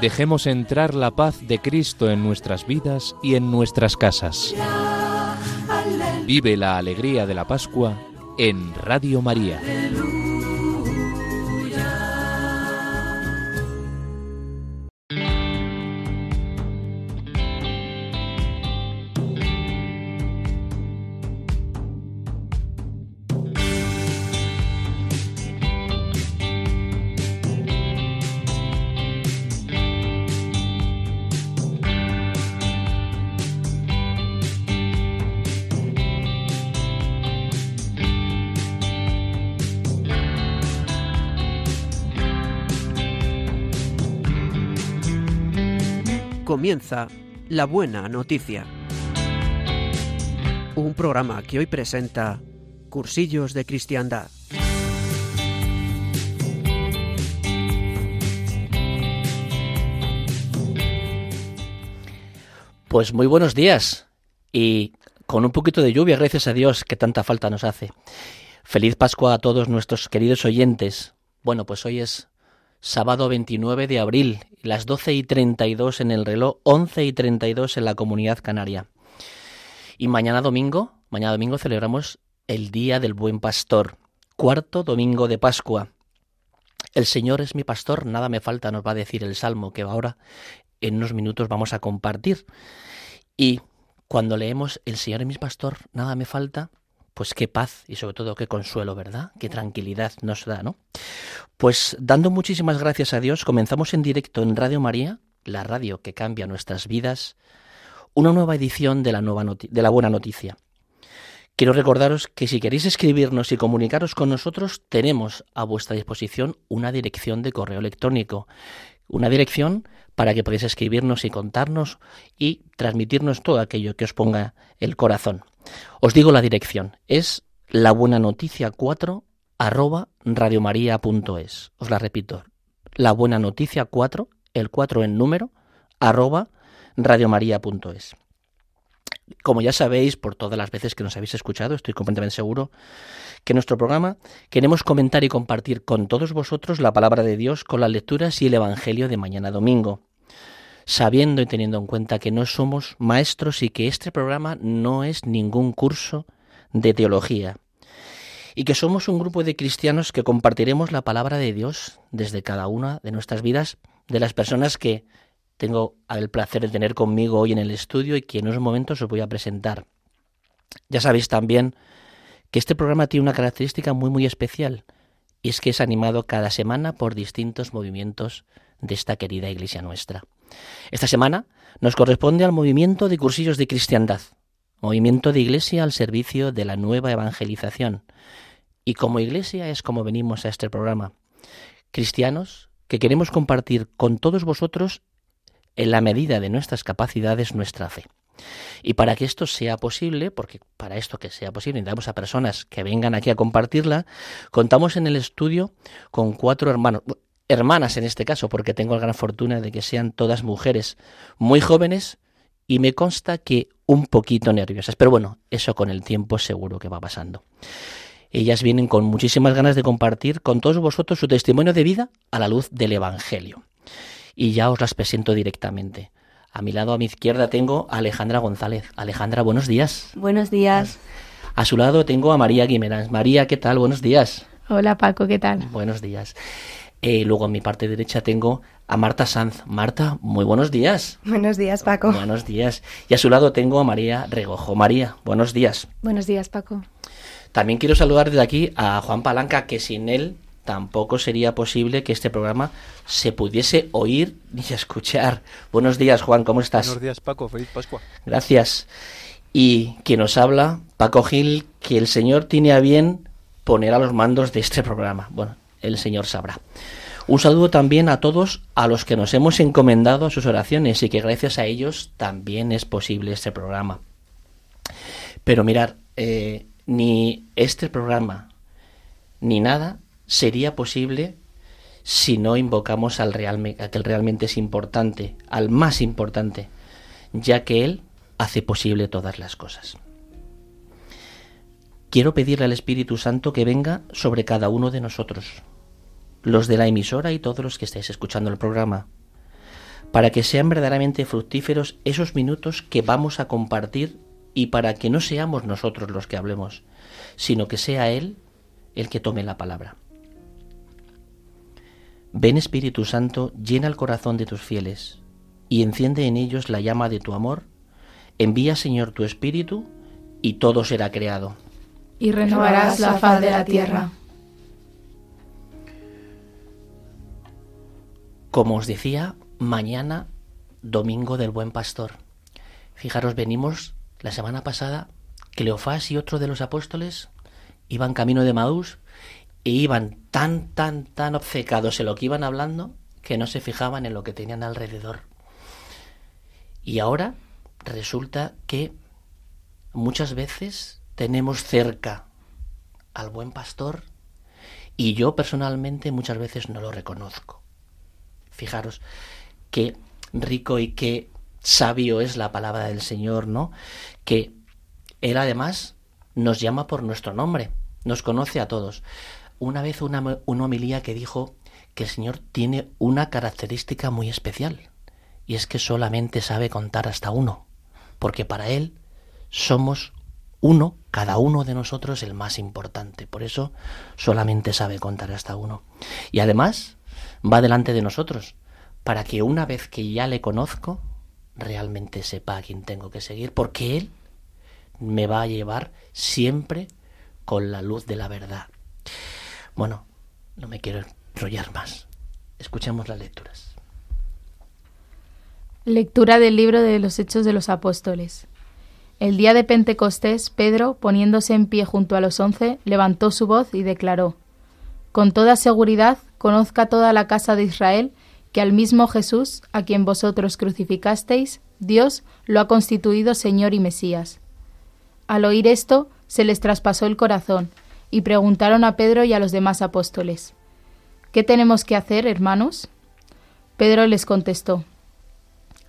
Dejemos entrar la paz de Cristo en nuestras vidas y en nuestras casas. Vive la alegría de la Pascua en Radio María. Comienza La Buena Noticia. Un programa que hoy presenta Cursillos de Cristiandad. Pues muy buenos días y con un poquito de lluvia, gracias a Dios, que tanta falta nos hace. Feliz Pascua a todos nuestros queridos oyentes. Bueno, pues hoy es sábado 29 de abril, las 12 y 32 en el reloj, 11 y 32 en la comunidad canaria. Y mañana domingo, mañana domingo celebramos el Día del Buen Pastor, cuarto domingo de Pascua. El Señor es mi pastor, nada me falta, nos va a decir el Salmo que ahora en unos minutos vamos a compartir. Y cuando leemos El Señor es mi pastor, nada me falta, pues qué paz y sobre todo qué consuelo, ¿verdad? Qué tranquilidad nos da, ¿no? Pues dando muchísimas gracias a Dios, comenzamos en directo en Radio María, la radio que cambia nuestras vidas, una nueva edición de la, nueva de la Buena Noticia. Quiero recordaros que si queréis escribirnos y comunicaros con nosotros, tenemos a vuestra disposición una dirección de correo electrónico, una dirección para que podáis escribirnos y contarnos y transmitirnos todo aquello que os ponga el corazón. Os digo la dirección, es la buena noticia 4 arroba radiomaria.es. Os la repito, la buena noticia 4, el 4 en número, arroba radiomaria.es. Como ya sabéis, por todas las veces que nos habéis escuchado, estoy completamente seguro que nuestro programa queremos comentar y compartir con todos vosotros la palabra de Dios con las lecturas y el Evangelio de mañana domingo, sabiendo y teniendo en cuenta que no somos maestros y que este programa no es ningún curso de teología, y que somos un grupo de cristianos que compartiremos la palabra de Dios desde cada una de nuestras vidas, de las personas que tengo el placer de tener conmigo hoy en el estudio y que en unos momentos os voy a presentar. Ya sabéis también que este programa tiene una característica muy muy especial y es que es animado cada semana por distintos movimientos de esta querida iglesia nuestra. Esta semana nos corresponde al movimiento de cursillos de cristiandad, movimiento de iglesia al servicio de la nueva evangelización. Y como iglesia es como venimos a este programa. Cristianos que queremos compartir con todos vosotros en la medida de nuestras capacidades nuestra fe. Y para que esto sea posible, porque para esto que sea posible necesitamos a personas que vengan aquí a compartirla, contamos en el estudio con cuatro hermanos, hermanas en este caso, porque tengo la gran fortuna de que sean todas mujeres muy jóvenes y me consta que un poquito nerviosas. Pero bueno, eso con el tiempo seguro que va pasando. Ellas vienen con muchísimas ganas de compartir con todos vosotros su testimonio de vida a la luz del Evangelio y ya os las presento directamente. A mi lado, a mi izquierda, tengo a Alejandra González. Alejandra, buenos días. Buenos días. A su lado tengo a María Guimerán. María, ¿qué tal? Buenos días. Hola Paco, ¿qué tal? Buenos días. Eh, luego en mi parte derecha tengo a Marta Sanz. Marta, muy buenos días. Buenos días, Paco. Buenos días. Y a su lado tengo a María Regojo. María, buenos días. Buenos días, Paco. También quiero saludar desde aquí a Juan Palanca, que sin él tampoco sería posible que este programa se pudiese oír ni escuchar. Buenos días, Juan, ¿cómo estás? Buenos días, Paco, feliz Pascua. Gracias. Y quien nos habla, Paco Gil, que el Señor tiene a bien poner a los mandos de este programa. Bueno, el Señor sabrá. Un saludo también a todos a los que nos hemos encomendado a sus oraciones y que gracias a ellos también es posible este programa. Pero mirar, eh, ni este programa ni nada sería posible si no invocamos al real, a que realmente es importante, al más importante, ya que Él hace posible todas las cosas. Quiero pedirle al Espíritu Santo que venga sobre cada uno de nosotros, los de la emisora y todos los que estáis escuchando el programa, para que sean verdaderamente fructíferos esos minutos que vamos a compartir y para que no seamos nosotros los que hablemos, sino que sea Él el que tome la palabra. Ven Espíritu Santo, llena el corazón de tus fieles y enciende en ellos la llama de tu amor. Envía Señor tu Espíritu y todo será creado. Y renovarás la faz de la tierra. Como os decía, mañana, domingo del Buen Pastor. Fijaros, venimos la semana pasada, Cleofás y otro de los apóstoles iban camino de Maús e iban tan, tan, tan obcecados en lo que iban hablando que no se fijaban en lo que tenían alrededor. Y ahora resulta que muchas veces tenemos cerca al buen pastor y yo personalmente muchas veces no lo reconozco. Fijaros qué rico y qué sabio es la palabra del Señor, ¿no? Que Él además nos llama por nuestro nombre, nos conoce a todos. Una vez una, una homilía que dijo que el Señor tiene una característica muy especial, y es que solamente sabe contar hasta uno, porque para Él somos uno, cada uno de nosotros el más importante, por eso solamente sabe contar hasta uno. Y además va delante de nosotros, para que una vez que ya le conozco, realmente sepa a quién tengo que seguir, porque Él me va a llevar siempre con la luz de la verdad. Bueno, no me quiero enrollar más. Escuchemos las lecturas. Lectura del libro de los Hechos de los Apóstoles. El día de Pentecostés, Pedro, poniéndose en pie junto a los once, levantó su voz y declaró, Con toda seguridad, conozca toda la casa de Israel que al mismo Jesús, a quien vosotros crucificasteis, Dios lo ha constituido Señor y Mesías. Al oír esto, se les traspasó el corazón, y preguntaron a Pedro y a los demás apóstoles, ¿Qué tenemos que hacer, hermanos? Pedro les contestó,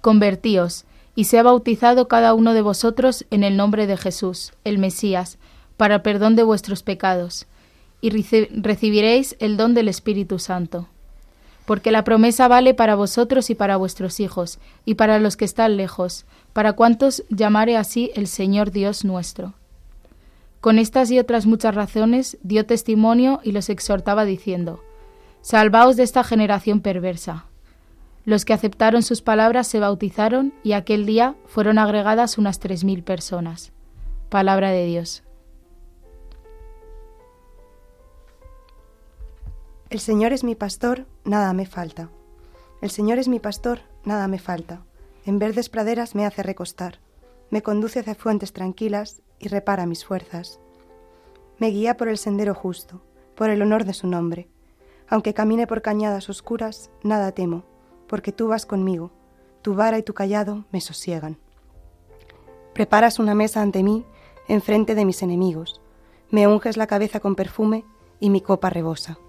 Convertíos, y sea bautizado cada uno de vosotros en el nombre de Jesús, el Mesías, para perdón de vuestros pecados, y recibiréis el don del Espíritu Santo porque la promesa vale para vosotros y para vuestros hijos, y para los que están lejos, para cuantos llamare así el Señor Dios nuestro. Con estas y otras muchas razones dio testimonio y los exhortaba diciendo, Salvaos de esta generación perversa. Los que aceptaron sus palabras se bautizaron y aquel día fueron agregadas unas tres mil personas. Palabra de Dios. El Señor es mi pastor, nada me falta. El Señor es mi pastor, nada me falta. En verdes praderas me hace recostar. Me conduce hacia fuentes tranquilas y repara mis fuerzas. Me guía por el sendero justo, por el honor de su nombre. Aunque camine por cañadas oscuras, nada temo, porque tú vas conmigo. Tu vara y tu callado me sosiegan. Preparas una mesa ante mí, enfrente de mis enemigos. Me unges la cabeza con perfume y mi copa rebosa.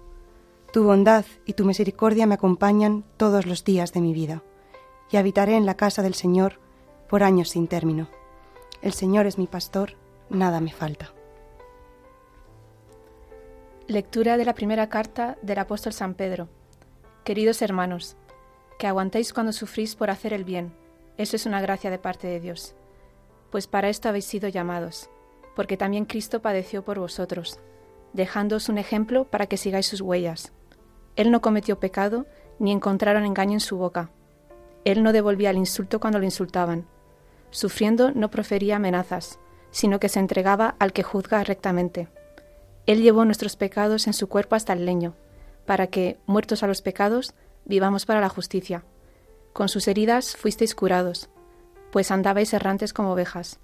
Tu bondad y tu misericordia me acompañan todos los días de mi vida, y habitaré en la casa del Señor por años sin término. El Señor es mi pastor, nada me falta. Lectura de la primera carta del apóstol San Pedro. Queridos hermanos, que aguantéis cuando sufrís por hacer el bien, eso es una gracia de parte de Dios. Pues para esto habéis sido llamados, porque también Cristo padeció por vosotros, dejándoos un ejemplo para que sigáis sus huellas él no cometió pecado, ni encontraron engaño en su boca. Él no devolvía el insulto cuando lo insultaban. Sufriendo no profería amenazas, sino que se entregaba al que juzga rectamente. Él llevó nuestros pecados en su cuerpo hasta el leño, para que, muertos a los pecados, vivamos para la justicia. Con sus heridas fuisteis curados, pues andabais errantes como ovejas,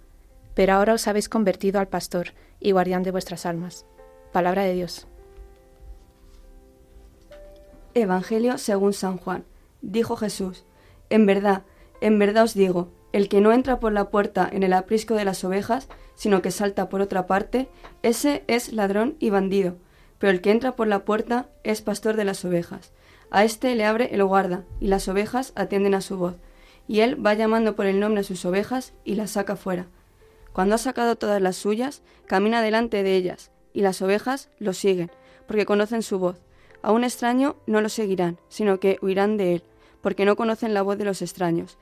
pero ahora os habéis convertido al pastor y guardián de vuestras almas. Palabra de Dios. Evangelio según San Juan. Dijo Jesús, En verdad, en verdad os digo, el que no entra por la puerta en el aprisco de las ovejas, sino que salta por otra parte, ese es ladrón y bandido, pero el que entra por la puerta es pastor de las ovejas. A éste le abre el guarda, y las ovejas atienden a su voz, y él va llamando por el nombre a sus ovejas y las saca fuera. Cuando ha sacado todas las suyas, camina delante de ellas, y las ovejas lo siguen, porque conocen su voz A un extraño no lo seguirán, sino que huirán de él, porque no conocen la voz de los extraños.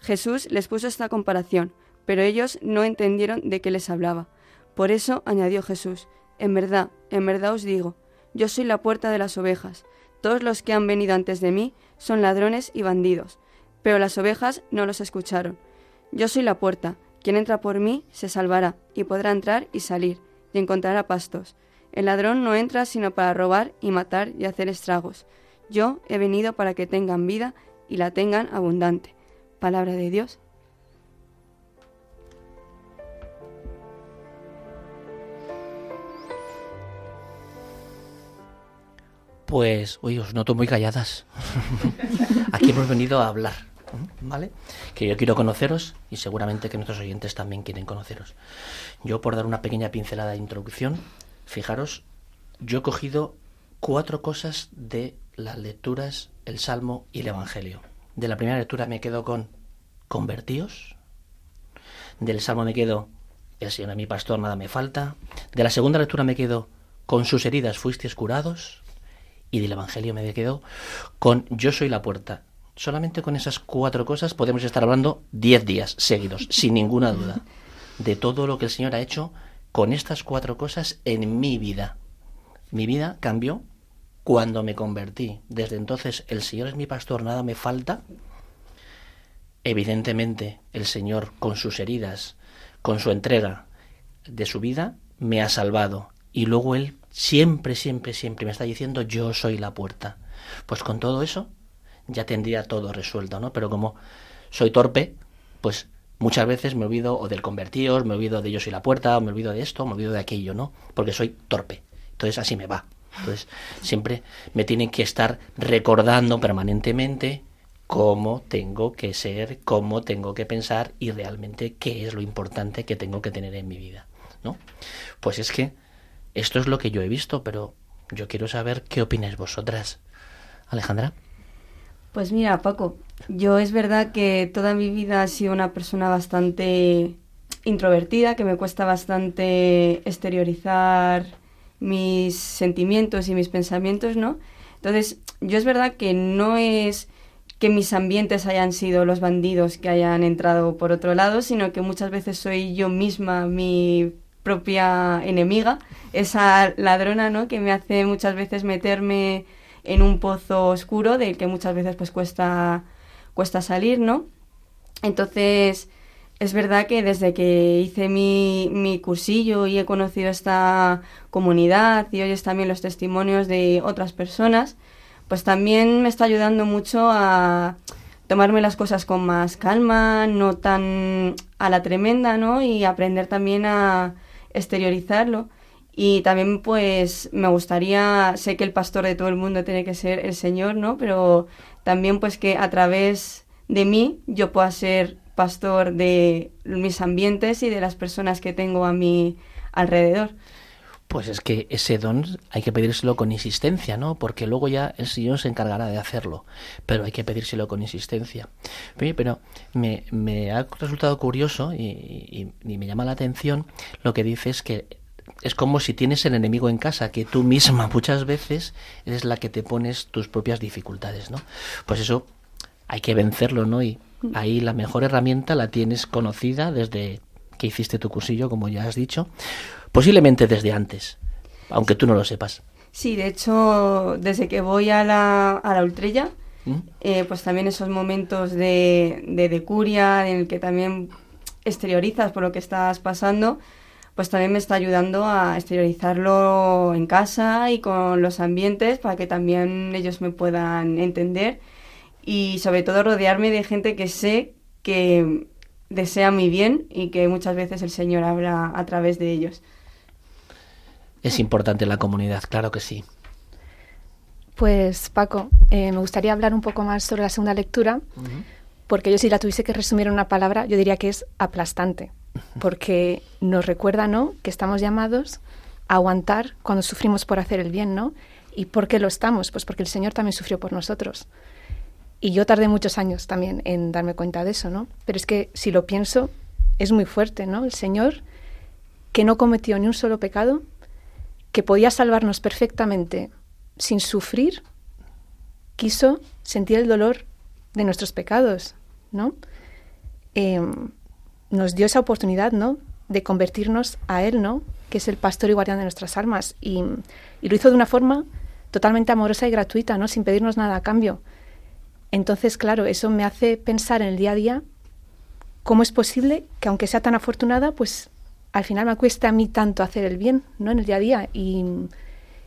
Jesús les puso esta comparación, pero ellos no entendieron de qué les hablaba. Por eso añadió Jesús, En verdad, en verdad os digo, yo soy la puerta de las ovejas. Todos los que han venido antes de mí son ladrones y bandidos, pero las ovejas no los escucharon. Yo soy la puerta, quien entra por mí se salvará, y podrá entrar y salir, y encontrará pastos. El ladrón no entra sino para robar y matar y hacer estragos. Yo he venido para que tengan vida y la tengan abundante. Palabra de Dios. Pues, hoy os noto muy calladas. Aquí hemos venido a hablar, ¿vale? Que yo quiero conoceros y seguramente que nuestros oyentes también quieren conoceros. Yo, por dar una pequeña pincelada de introducción, fijaros, yo he cogido cuatro cosas de las lecturas, el Salmo y el Evangelio. De la primera lectura me quedo con convertíos. Del Salmo me quedo el Señor es mi pastor, nada me falta. De la segunda lectura me quedo con sus heridas fuisteis curados y del Evangelio me quedo con Yo soy la puerta. Solamente con esas cuatro cosas podemos estar hablando diez días seguidos, sin ninguna duda, de todo lo que el Señor ha hecho con estas cuatro cosas en mi vida. Mi vida cambió cuando me convertí. Desde entonces el Señor es mi pastor, nada me falta. Evidentemente el Señor con sus heridas, con su entrega de su vida, me ha salvado. Y luego Él siempre, siempre, siempre me está diciendo yo soy la puerta. Pues con todo eso ya tendría todo resuelto, ¿no? Pero como soy torpe, pues muchas veces me olvido o del convertidos, me olvido de yo soy la puerta, o me olvido de esto, me olvido de aquello, ¿no? Porque soy torpe. Entonces así me va. Entonces siempre me tienen que estar recordando permanentemente cómo tengo que ser, cómo tengo que pensar y realmente qué es lo importante que tengo que tener en mi vida, ¿no? Pues es que esto es lo que yo he visto, pero yo quiero saber qué opináis vosotras. Alejandra. Pues mira, Paco, yo es verdad que toda mi vida he sido una persona bastante introvertida, que me cuesta bastante exteriorizar mis sentimientos y mis pensamientos, ¿no? Entonces, yo es verdad que no es que mis ambientes hayan sido los bandidos que hayan entrado por otro lado, sino que muchas veces soy yo misma mi propia enemiga, esa ladrona, ¿no? Que me hace muchas veces meterme en un pozo oscuro del que muchas veces pues cuesta cuesta salir, ¿no? Entonces, es verdad que desde que hice mi, mi cursillo y he conocido esta comunidad y oyes también los testimonios de otras personas, pues también me está ayudando mucho a tomarme las cosas con más calma, no tan a la tremenda, ¿no? Y aprender también a, exteriorizarlo. Y también pues me gustaría, sé que el pastor de todo el mundo tiene que ser el Señor, ¿no? Pero también pues que a través de mí yo pueda ser pastor de mis ambientes y de las personas que tengo a mi alrededor. Pues es que ese don hay que pedírselo con insistencia, ¿no? Porque luego ya el Señor se encargará de hacerlo, pero hay que pedírselo con insistencia. Pero me, me ha resultado curioso y, y, me llama la atención lo que dices que es como si tienes el enemigo en casa, que tú misma muchas veces eres la que te pones tus propias dificultades, ¿no? Pues eso hay que vencerlo, ¿no? Y ahí la mejor herramienta la tienes conocida desde que hiciste tu cursillo, como ya has dicho, posiblemente desde antes, aunque tú no lo sepas. Sí, de hecho, desde que voy a la, a la Ultrella, ¿Mm? eh, pues también esos momentos de, de decuria en el que también exteriorizas por lo que estás pasando, pues también me está ayudando a exteriorizarlo en casa y con los ambientes para que también ellos me puedan entender y sobre todo rodearme de gente que sé que desea mi bien y que muchas veces el Señor habla a través de ellos. Es importante la comunidad, claro que sí. Pues Paco, eh, me gustaría hablar un poco más sobre la segunda lectura, porque yo si la tuviese que resumir en una palabra, yo diría que es aplastante, porque nos recuerda, ¿no?, que estamos llamados a aguantar cuando sufrimos por hacer el bien, ¿no? ¿Y por qué lo estamos? Pues porque el Señor también sufrió por nosotros. Y yo tardé muchos años también en darme cuenta de eso, ¿no? Pero es que si lo pienso, es muy fuerte, ¿no? El Señor, que no cometió ni un solo pecado, que podía salvarnos perfectamente sin sufrir, quiso sentir el dolor de nuestros pecados, ¿no? Em, nos dio esa oportunidad, ¿no? De convertirnos a Él, ¿no? Que es el pastor y guardián de nuestras almas. Y, lo hizo de una forma totalmente amorosa y gratuita, ¿no? Sin pedirnos nada a cambio. Entonces, claro, eso me hace pensar en el día a día cómo es posible que aunque sea tan afortunada, pues al final me cueste a mí tanto hacer el bien, ¿no? En el día a día y,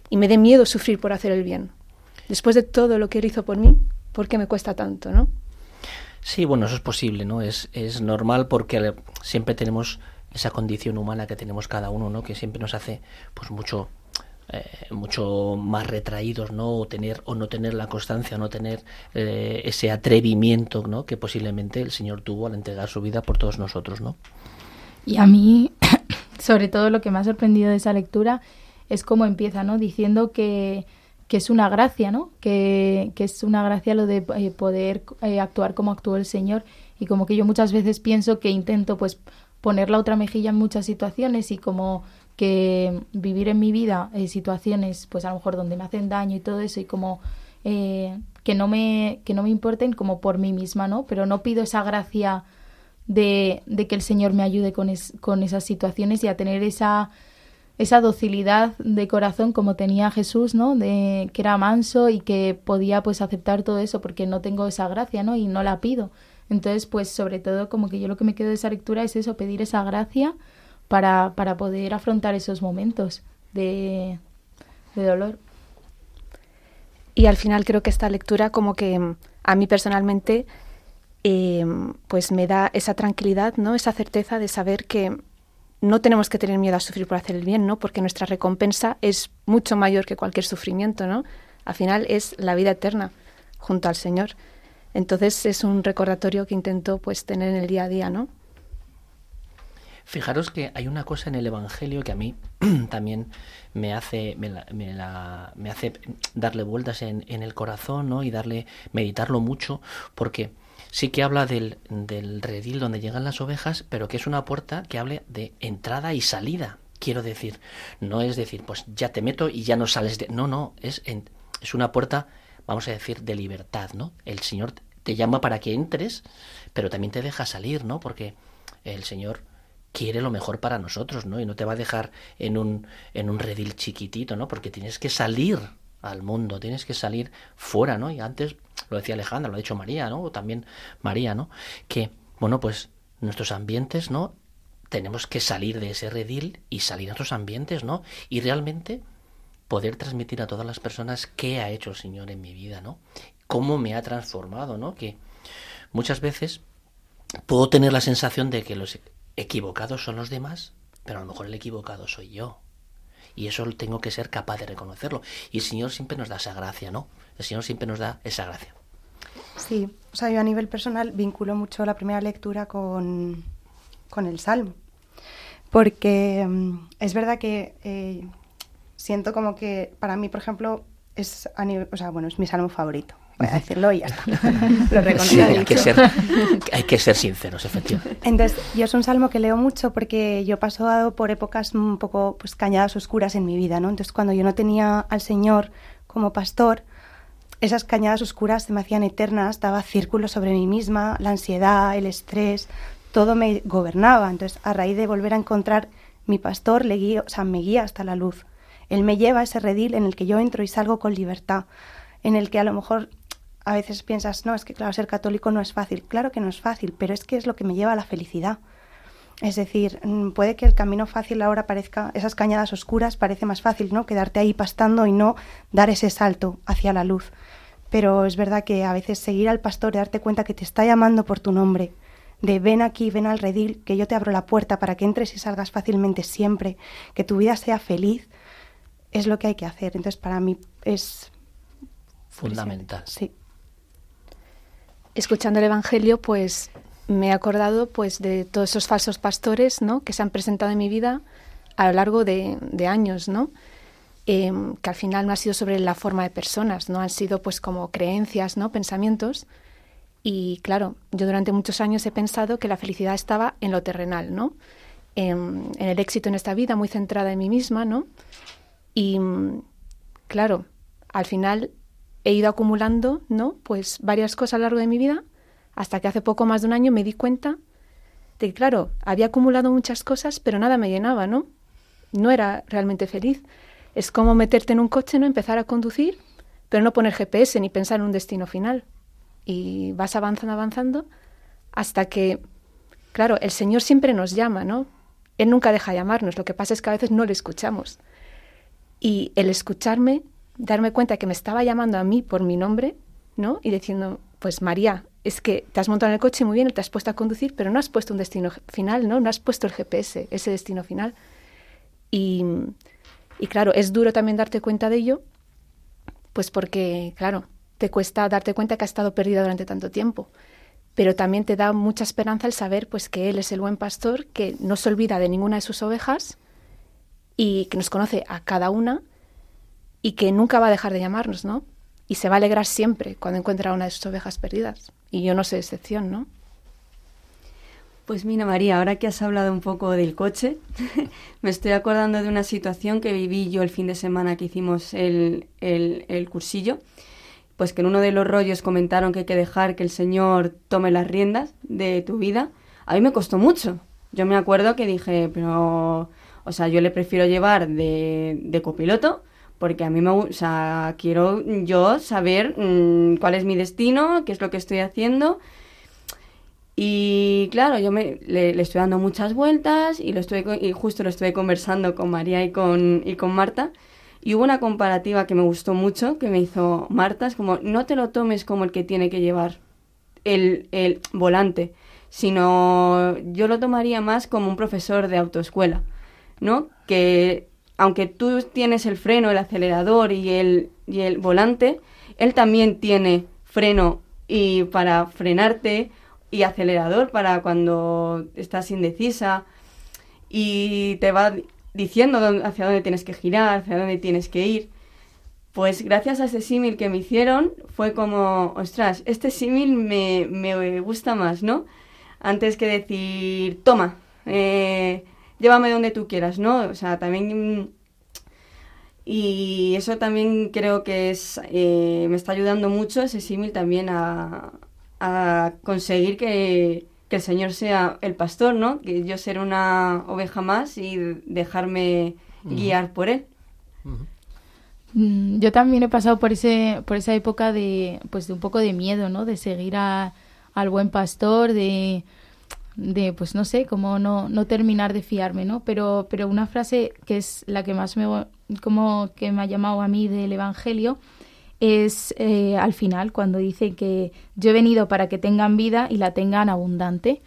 y me dé miedo sufrir por hacer el bien. Después de todo lo que él hizo por mí, ¿por qué me cuesta tanto, no? Sí, bueno, eso es posible, ¿no? Es, es normal porque siempre tenemos esa condición humana que tenemos cada uno, ¿no? Que siempre nos hace, pues, mucho eh, mucho más retraídos, ¿no? O tener o no tener la constancia, o no tener eh, ese atrevimiento, ¿no? Que posiblemente el Señor tuvo al entregar su vida por todos nosotros, ¿no? Y a mí, sobre todo, lo que me ha sorprendido de esa lectura es cómo empieza, ¿no? Diciendo que, que es una gracia, ¿no? Que, que es una gracia lo de eh, poder actuar como actuó el Señor y como que yo muchas veces pienso que intento, pues, poner la otra mejilla en muchas situaciones y como que vivir en mi vida eh, situaciones, pues a lo mejor donde me hacen daño y todo eso y como eh, que no me que no me importen como por mí misma, ¿no? Pero no pido esa gracia de, de que el Señor me ayude con, con esas situaciones y a tener esa esa docilidad de corazón como tenía Jesús, ¿no? De que era manso y que podía pues aceptar todo eso porque no tengo esa gracia, ¿no? Y no la pido. Entonces, pues sobre todo como que yo lo que me quedo de esa lectura es eso, pedir esa gracia para, para poder afrontar esos momentos de, de dolor. Y al final creo que esta lectura como que mm, a mí personalmente eh, pues me da esa tranquilidad, ¿no? Esa certeza de saber que no tenemos que tener miedo a sufrir por hacer el bien, ¿no? Porque nuestra recompensa es mucho mayor que cualquier sufrimiento, ¿no? Al final es la vida eterna junto al Señor. Entonces es un recordatorio que intento pues tener en el día a día, ¿no? Fijaros que hay una cosa en el Evangelio que a mí también me hace, me, me, hace darle vueltas en, en, el corazón ¿no? y darle, meditarlo mucho, porque sí que habla del, del redil donde llegan las ovejas, pero que es una puerta que hable de entrada y salida. Quiero decir, no es decir, pues ya te meto y ya no sales de... No, no, es, es una puerta, vamos a decir, de libertad, ¿no? El Señor te llama para que entres, pero también te deja salir, ¿no? Porque el Señor quiere lo mejor para nosotros, ¿no? Y no te va a dejar en un, en un redil chiquitito, ¿no? Porque tienes que salir al mundo, tienes que salir fuera, ¿no? Y antes lo decía Alejandra, lo ha dicho María, ¿no? O también María, ¿no? Que, bueno, pues nuestros ambientes, ¿no? Tenemos que salir de ese redil y salir a otros ambientes, ¿no? Y realmente poder transmitir a todas las personas qué ha hecho el Señor en mi vida, ¿no? Cómo me ha transformado, ¿no? Que muchas veces puedo tener la sensación de que los equivocados son los demás, pero a lo mejor el equivocado soy yo. Y eso tengo que ser capaz de reconocerlo. Y el Señor siempre nos da esa gracia, ¿no? El Señor siempre nos da esa gracia. Sí, o sea, yo a nivel personal vinculo mucho la primera lectura con, con el Salmo. Porque mm, es verdad que eh, siento como que para mí, por ejemplo, es a nivel, o sea, bueno, es mi salmo favorito voy a decirlo y ya está. Lo hay, que ser, hay que ser sinceros, efectivamente. Entonces, yo es un salmo que leo mucho porque yo he pasado por épocas un poco pues, cañadas oscuras en mi vida, ¿no? Entonces, cuando yo no tenía al Señor como pastor, esas cañadas oscuras se me hacían eternas, daba círculos sobre mí misma, la ansiedad, el estrés, todo me gobernaba. Entonces, a raíz de volver a encontrar mi pastor, le guío, o sea, me guía hasta la luz. Él me lleva a ese redil en el que yo entro y salgo con libertad, en el que a lo mejor a veces piensas, no, es que claro, ser católico no es fácil. Claro que no es fácil, pero es que es lo que me lleva a la felicidad. Es decir, mm, puede que el camino fácil ahora parezca, esas cañadas oscuras parece más fácil, ¿no? Quedarte ahí pastando y no dar ese salto hacia la luz. Pero es verdad que a veces seguir al pastor y darte cuenta que te está llamando por tu nombre, de ven aquí, ven al redil, que yo te abro la puerta para que entres y salgas fácilmente siempre, que tu vida sea feliz, es lo que hay que hacer. Entonces, para mí es fundamental. Sí escuchando el Evangelio, pues me he acordado pues de todos esos falsos pastores, ¿no? Que se han presentado en mi vida a lo largo de, años, ¿no? Em, que al final no ha sido sobre la forma de personas, no han sido pues como creencias, ¿no? Pensamientos. Y claro, yo durante muchos años he pensado que la felicidad estaba en lo terrenal, ¿no? En, en el éxito en esta vida, muy centrada en mí misma, ¿no? Y claro, al final he ido acumulando, ¿no? Pues varias cosas a lo largo de mi vida, hasta que hace poco más de un año me di cuenta de que, claro, había acumulado muchas cosas, pero nada me llenaba, ¿no? No era realmente feliz. Es como meterte en un coche, ¿no? Empezar a conducir, pero no poner GPS ni pensar en un destino final. Y vas avanzando, avanzando, hasta que, claro, el Señor siempre nos llama, ¿no? Él nunca deja llamarnos, lo que pasa es que a veces no le escuchamos. Y el escucharme, darme cuenta que me estaba llamando a mí por mi nombre, ¿no? Y diciendo, pues María, es que te has montado en el coche muy bien, te has puesto a conducir, pero no has puesto un destino final, ¿no? No has puesto el GPS, ese destino final. Y, claro, es duro también darte cuenta de ello, pues porque, claro, te cuesta darte cuenta que has estado perdida durante tanto tiempo pero también te da mucha esperanza el saber pues que él es el buen pastor que no se olvida de ninguna de sus ovejas y que nos conoce a cada una y que nunca va a dejar de llamarnos, ¿no? Y se va a alegrar siempre cuando encuentra una de sus ovejas perdidas. Y yo no sé excepción, ¿no? Pues mira, María, ahora que has hablado un poco del coche, me estoy acordando de una situación que viví yo el fin de semana que hicimos el, el, el cursillo pues que en uno de los rollos comentaron que hay que dejar que el Señor tome las riendas de tu vida, a mí me costó mucho. Yo me acuerdo que dije, pero, o sea, yo le prefiero llevar de, de copiloto porque a mí me, o quiero yo saber mm, cuál es mi destino, qué es lo que estoy haciendo. Y claro, yo le, estoy dando muchas vueltas y, lo estoy, y justo lo estoy conversando con María y con, y con Marta. Y hubo una comparativa que me gustó mucho, que me hizo Marta, es como, no te lo tomes como el que tiene que llevar el, el volante, sino yo lo tomaría más como un profesor de autoescuela, ¿no? Que aunque tú tienes el freno, el acelerador y el, y el volante, él también tiene freno y para frenarte y acelerador para cuando estás indecisa y te va diciendo hacia dónde tienes que girar, hacia dónde tienes que ir. Pues gracias a ese símil que me hicieron, fue como, ostras, este símil me, me, gusta más, ¿no? Antes que decir, toma, eh, llévame donde tú quieras, ¿no? O sea, también... Y eso también creo que es, eh, me está ayudando mucho ese símil también a, a conseguir que, que el Señor sea el pastor, ¿no? Que yo ser una oveja más y dejarme guiar por Él. Mm, yo también he pasado por ese por esa época de pues de un poco de miedo, ¿no? De seguir a, al buen pastor, de de pues no sé, como no, no terminar de fiarme, ¿no? Pero pero una frase que es la que más me como que me ha llamado a mí del evangelio es eh, al final cuando dice que yo he venido para que tengan vida y la tengan abundante.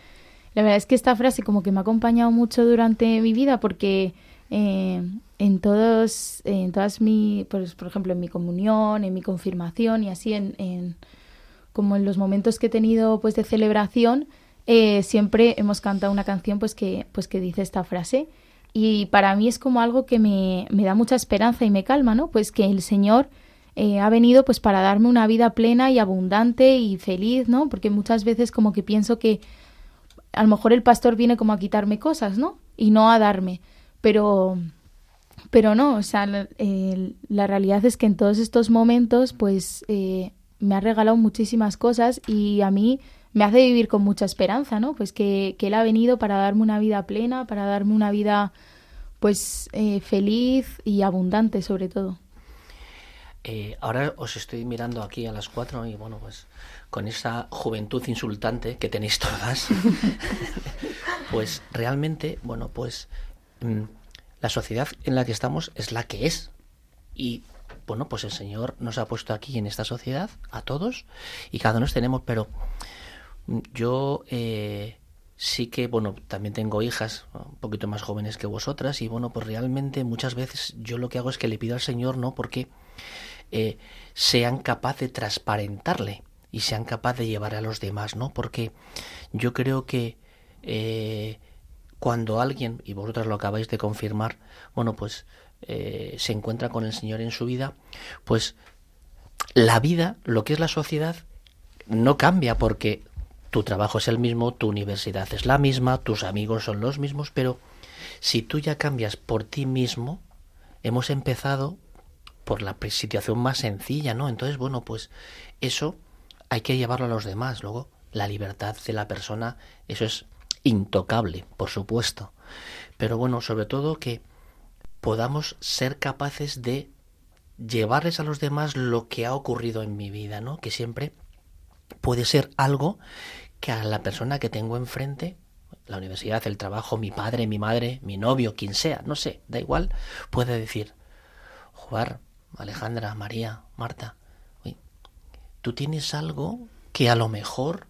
La verdad es que esta frase como que me ha acompañado mucho durante mi vida porque eh, en todos, en todas mi, pues, por ejemplo, en mi comunión, en mi confirmación y así en, como en los momentos que he tenido pues de celebración, eh, siempre hemos cantado una canción pues que, pues que dice esta frase y para mí es como algo que me, me da mucha esperanza y me calma, ¿no? Pues que el Señor eh, ha venido pues para darme una vida plena y abundante y feliz, ¿no? Porque muchas veces como que pienso que a lo mejor el pastor viene como a quitarme cosas, ¿no? Y no a darme. Pero, pero no, o sea, la, realidad es que en todos estos momentos pues eh, me ha regalado muchísimas cosas y a mí me hace vivir con mucha esperanza, ¿no? Pues que, que él ha venido para darme una vida plena, para darme una vida pues eh, feliz y abundante sobre todo. Eh, ahora os estoy mirando aquí a las cuatro y bueno, pues con esa juventud insultante que tenéis todas, pues realmente, bueno, pues mm, la sociedad en la que estamos es la que es. Y bueno, pues el Señor nos ha puesto aquí en esta sociedad, a todos, y cada uno tenemos, pero yo eh, sí que, bueno, también tengo hijas un poquito más jóvenes que vosotras, y bueno, pues realmente muchas veces yo lo que hago es que le pido al Señor, ¿no? Porque eh, sean capaces de transparentarle y sean capaces de llevar a los demás, ¿no? Porque yo creo que eh, cuando alguien, y vosotros lo acabáis de confirmar, bueno, pues eh, se encuentra con el Señor en su vida, pues la vida, lo que es la sociedad, no cambia porque tu trabajo es el mismo, tu universidad es la misma, tus amigos son los mismos, pero si tú ya cambias por ti mismo, hemos empezado por la situación más sencilla, ¿no? Entonces, bueno, pues eso hay que llevarlo a los demás. Luego, la libertad de la persona, eso es intocable, por supuesto. Pero bueno, sobre todo que podamos ser capaces de llevarles a los demás lo que ha ocurrido en mi vida, ¿no? Que siempre puede ser algo que a la persona que tengo enfrente, la universidad, el trabajo, mi padre, mi madre, mi novio, quien sea, no sé, da igual, puede decir, Juan, Alejandra, María, Marta, tú tienes algo que a lo mejor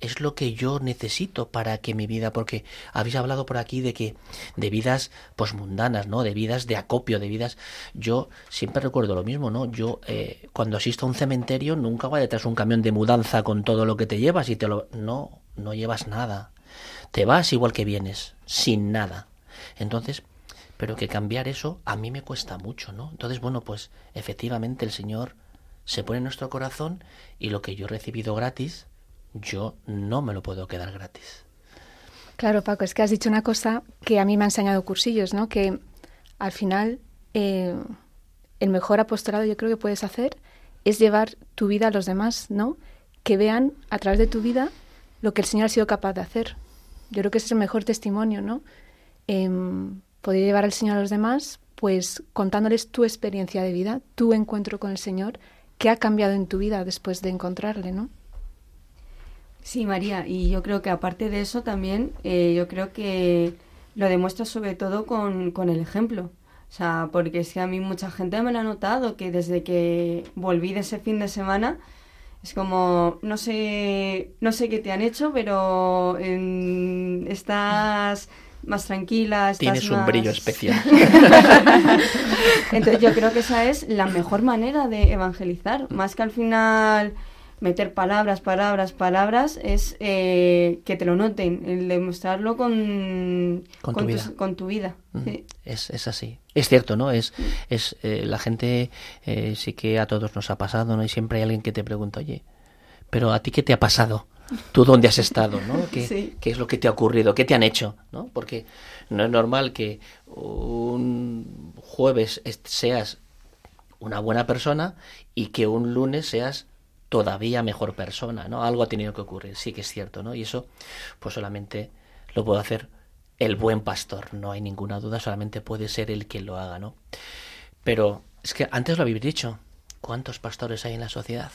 es lo que yo necesito para que mi vida, porque habéis hablado por aquí de que de vidas pues mundanas, ¿no? De vidas de acopio, de vidas. Yo siempre recuerdo lo mismo, ¿no? Yo eh, cuando asisto a un cementerio nunca va detrás un camión de mudanza con todo lo que te llevas y te lo no no llevas nada. Te vas igual que vienes, sin nada. Entonces, pero que cambiar eso a mí me cuesta mucho, ¿no? Entonces, bueno, pues efectivamente el Señor se pone en nuestro corazón y lo que yo he recibido gratis yo no me lo puedo quedar gratis. Claro, Paco, es que has dicho una cosa que a mí me ha enseñado cursillos, ¿no? Que al final eh, el mejor apostolado yo creo que puedes hacer es llevar tu vida a los demás, ¿no? Que vean a través de tu vida lo que el Señor ha sido capaz de hacer. Yo creo que ese es el mejor testimonio, ¿no? Eh, poder llevar al Señor a los demás, pues contándoles tu experiencia de vida, tu encuentro con el Señor, que ha cambiado en tu vida después de encontrarle, ¿no? Sí, María, y yo creo que aparte de eso también, eh, yo creo que lo demuestra sobre todo con, con el ejemplo. O sea, porque es que a mí mucha gente me lo ha notado, que desde que volví de ese fin de semana, es como, no sé, no sé qué te han hecho, pero estás más tranquila. Estás Tienes un brillo especial. Entonces yo creo que esa es la mejor manera de evangelizar, más que al final meter palabras, palabras, palabras, es eh, que te lo noten, el demostrarlo con, con, tu, vida. con tu vida. Es, es, así. Es cierto, ¿no? Es, es eh, la gente eh, sí que a todos nos ha pasado, ¿no? Y siempre hay alguien que te pregunta, oye, pero ¿a ti qué te ha pasado? ¿Tú dónde has estado? ¿no? ¿Qué, ¿Qué es lo que te ha ocurrido? ¿Qué te han hecho? ¿no? Porque no es normal que un jueves seas una buena persona y que un lunes seas todavía mejor persona, ¿no? Algo ha tenido que ocurrir, sí que es cierto, ¿no? Y eso, pues solamente lo puede hacer el buen pastor, no hay ninguna duda, solamente puede ser el que lo haga, ¿no? Pero es que antes lo habéis dicho, ¿cuántos pastores hay en la sociedad?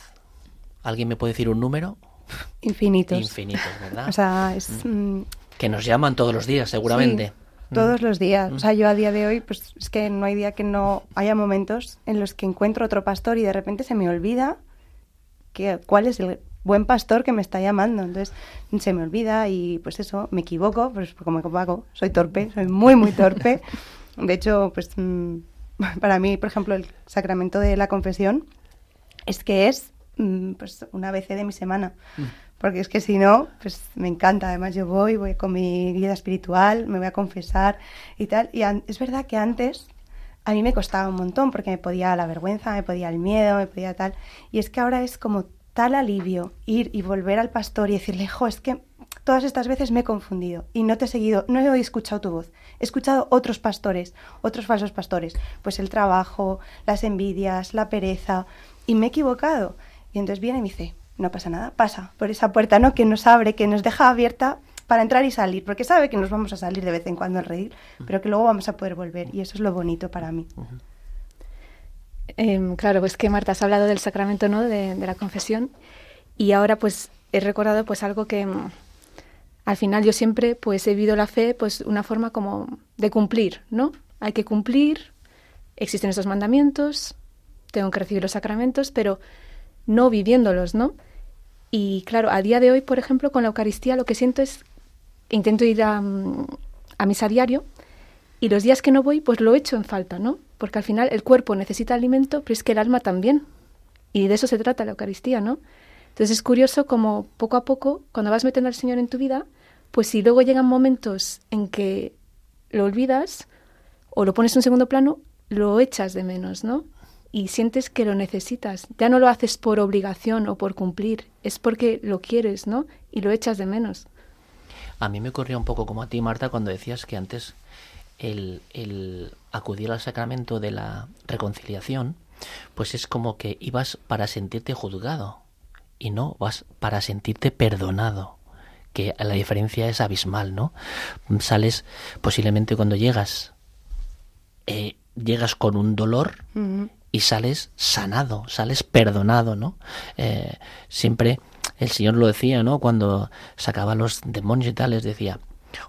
¿Alguien me puede decir un número? Infinitos. Infinitos, ¿verdad? o sea, es... Mm. Mm, que nos llaman todos los días, seguramente. Mm. todos los días. O sea, yo a día de hoy, pues es que no hay día que no haya momentos en los que encuentro otro pastor y de repente se me olvida que, cuál es el buen pastor que me está llamando. Entonces se me olvida y pues eso, me equivoco, pues como hago, soy torpe, soy muy, muy torpe. De hecho, pues mm, para mí, por ejemplo, el sacramento de la confesión es que es mm, pues una vez de mi semana. Mm. Porque es que si no, pues me encanta. Además, yo voy, voy con mi guía espiritual, me voy a confesar y tal. Y es verdad que antes a mí me costaba un montón porque me podía la vergüenza, me podía el miedo, me podía tal. Y es que ahora es como tal alivio ir y volver al pastor y decirle, jo, es que todas estas veces me he confundido y no te he seguido, no he escuchado tu voz. He escuchado otros pastores, otros falsos pastores. Pues el trabajo, las envidias, la pereza. Y me he equivocado. Y entonces viene y me dice, no pasa nada, pasa por esa puerta, ¿no? Que nos abre, que nos deja abierta para entrar y salir, porque sabe que nos vamos a salir de vez en cuando al reír, pero que luego vamos a poder volver y eso es lo bonito para mí. Em, claro, pues que Marta has hablado del sacramento, ¿no? De, la confesión y ahora pues he recordado pues algo que mm, al final yo siempre pues he vivido la fe pues una forma como de cumplir, ¿no? Hay que cumplir, existen esos mandamientos, tengo que recibir los sacramentos, pero no viviéndolos, ¿no? Y claro, a día de hoy, por ejemplo, con la Eucaristía lo que siento es intento ir a, a misa diario y los días que no voy, pues lo echo en falta, ¿no? Porque al final el cuerpo necesita alimento, pero es que el alma también. Y de eso se trata la Eucaristía, ¿no? Entonces es curioso como poco a poco, cuando vas metiendo al Señor en tu vida, pues si luego llegan momentos en que lo olvidas o lo pones en segundo plano, lo echas de menos, ¿no? Y sientes que lo necesitas. Ya no lo haces por obligación o por cumplir, es porque lo quieres, ¿no? Y lo echas de menos. A mí me ocurría un poco como a ti, Marta, cuando decías que antes el, acudir al sacramento de la reconciliación pues es como que ibas para sentirte juzgado y no vas para sentirte perdonado que la diferencia es abismal, ¿no? Sales posiblemente cuando llegas, eh, llegas con un dolor y sales sanado, sales perdonado, ¿no? Eh, siempre el Señor lo decía, ¿no? Cuando sacaba los demonios y tal, les decía,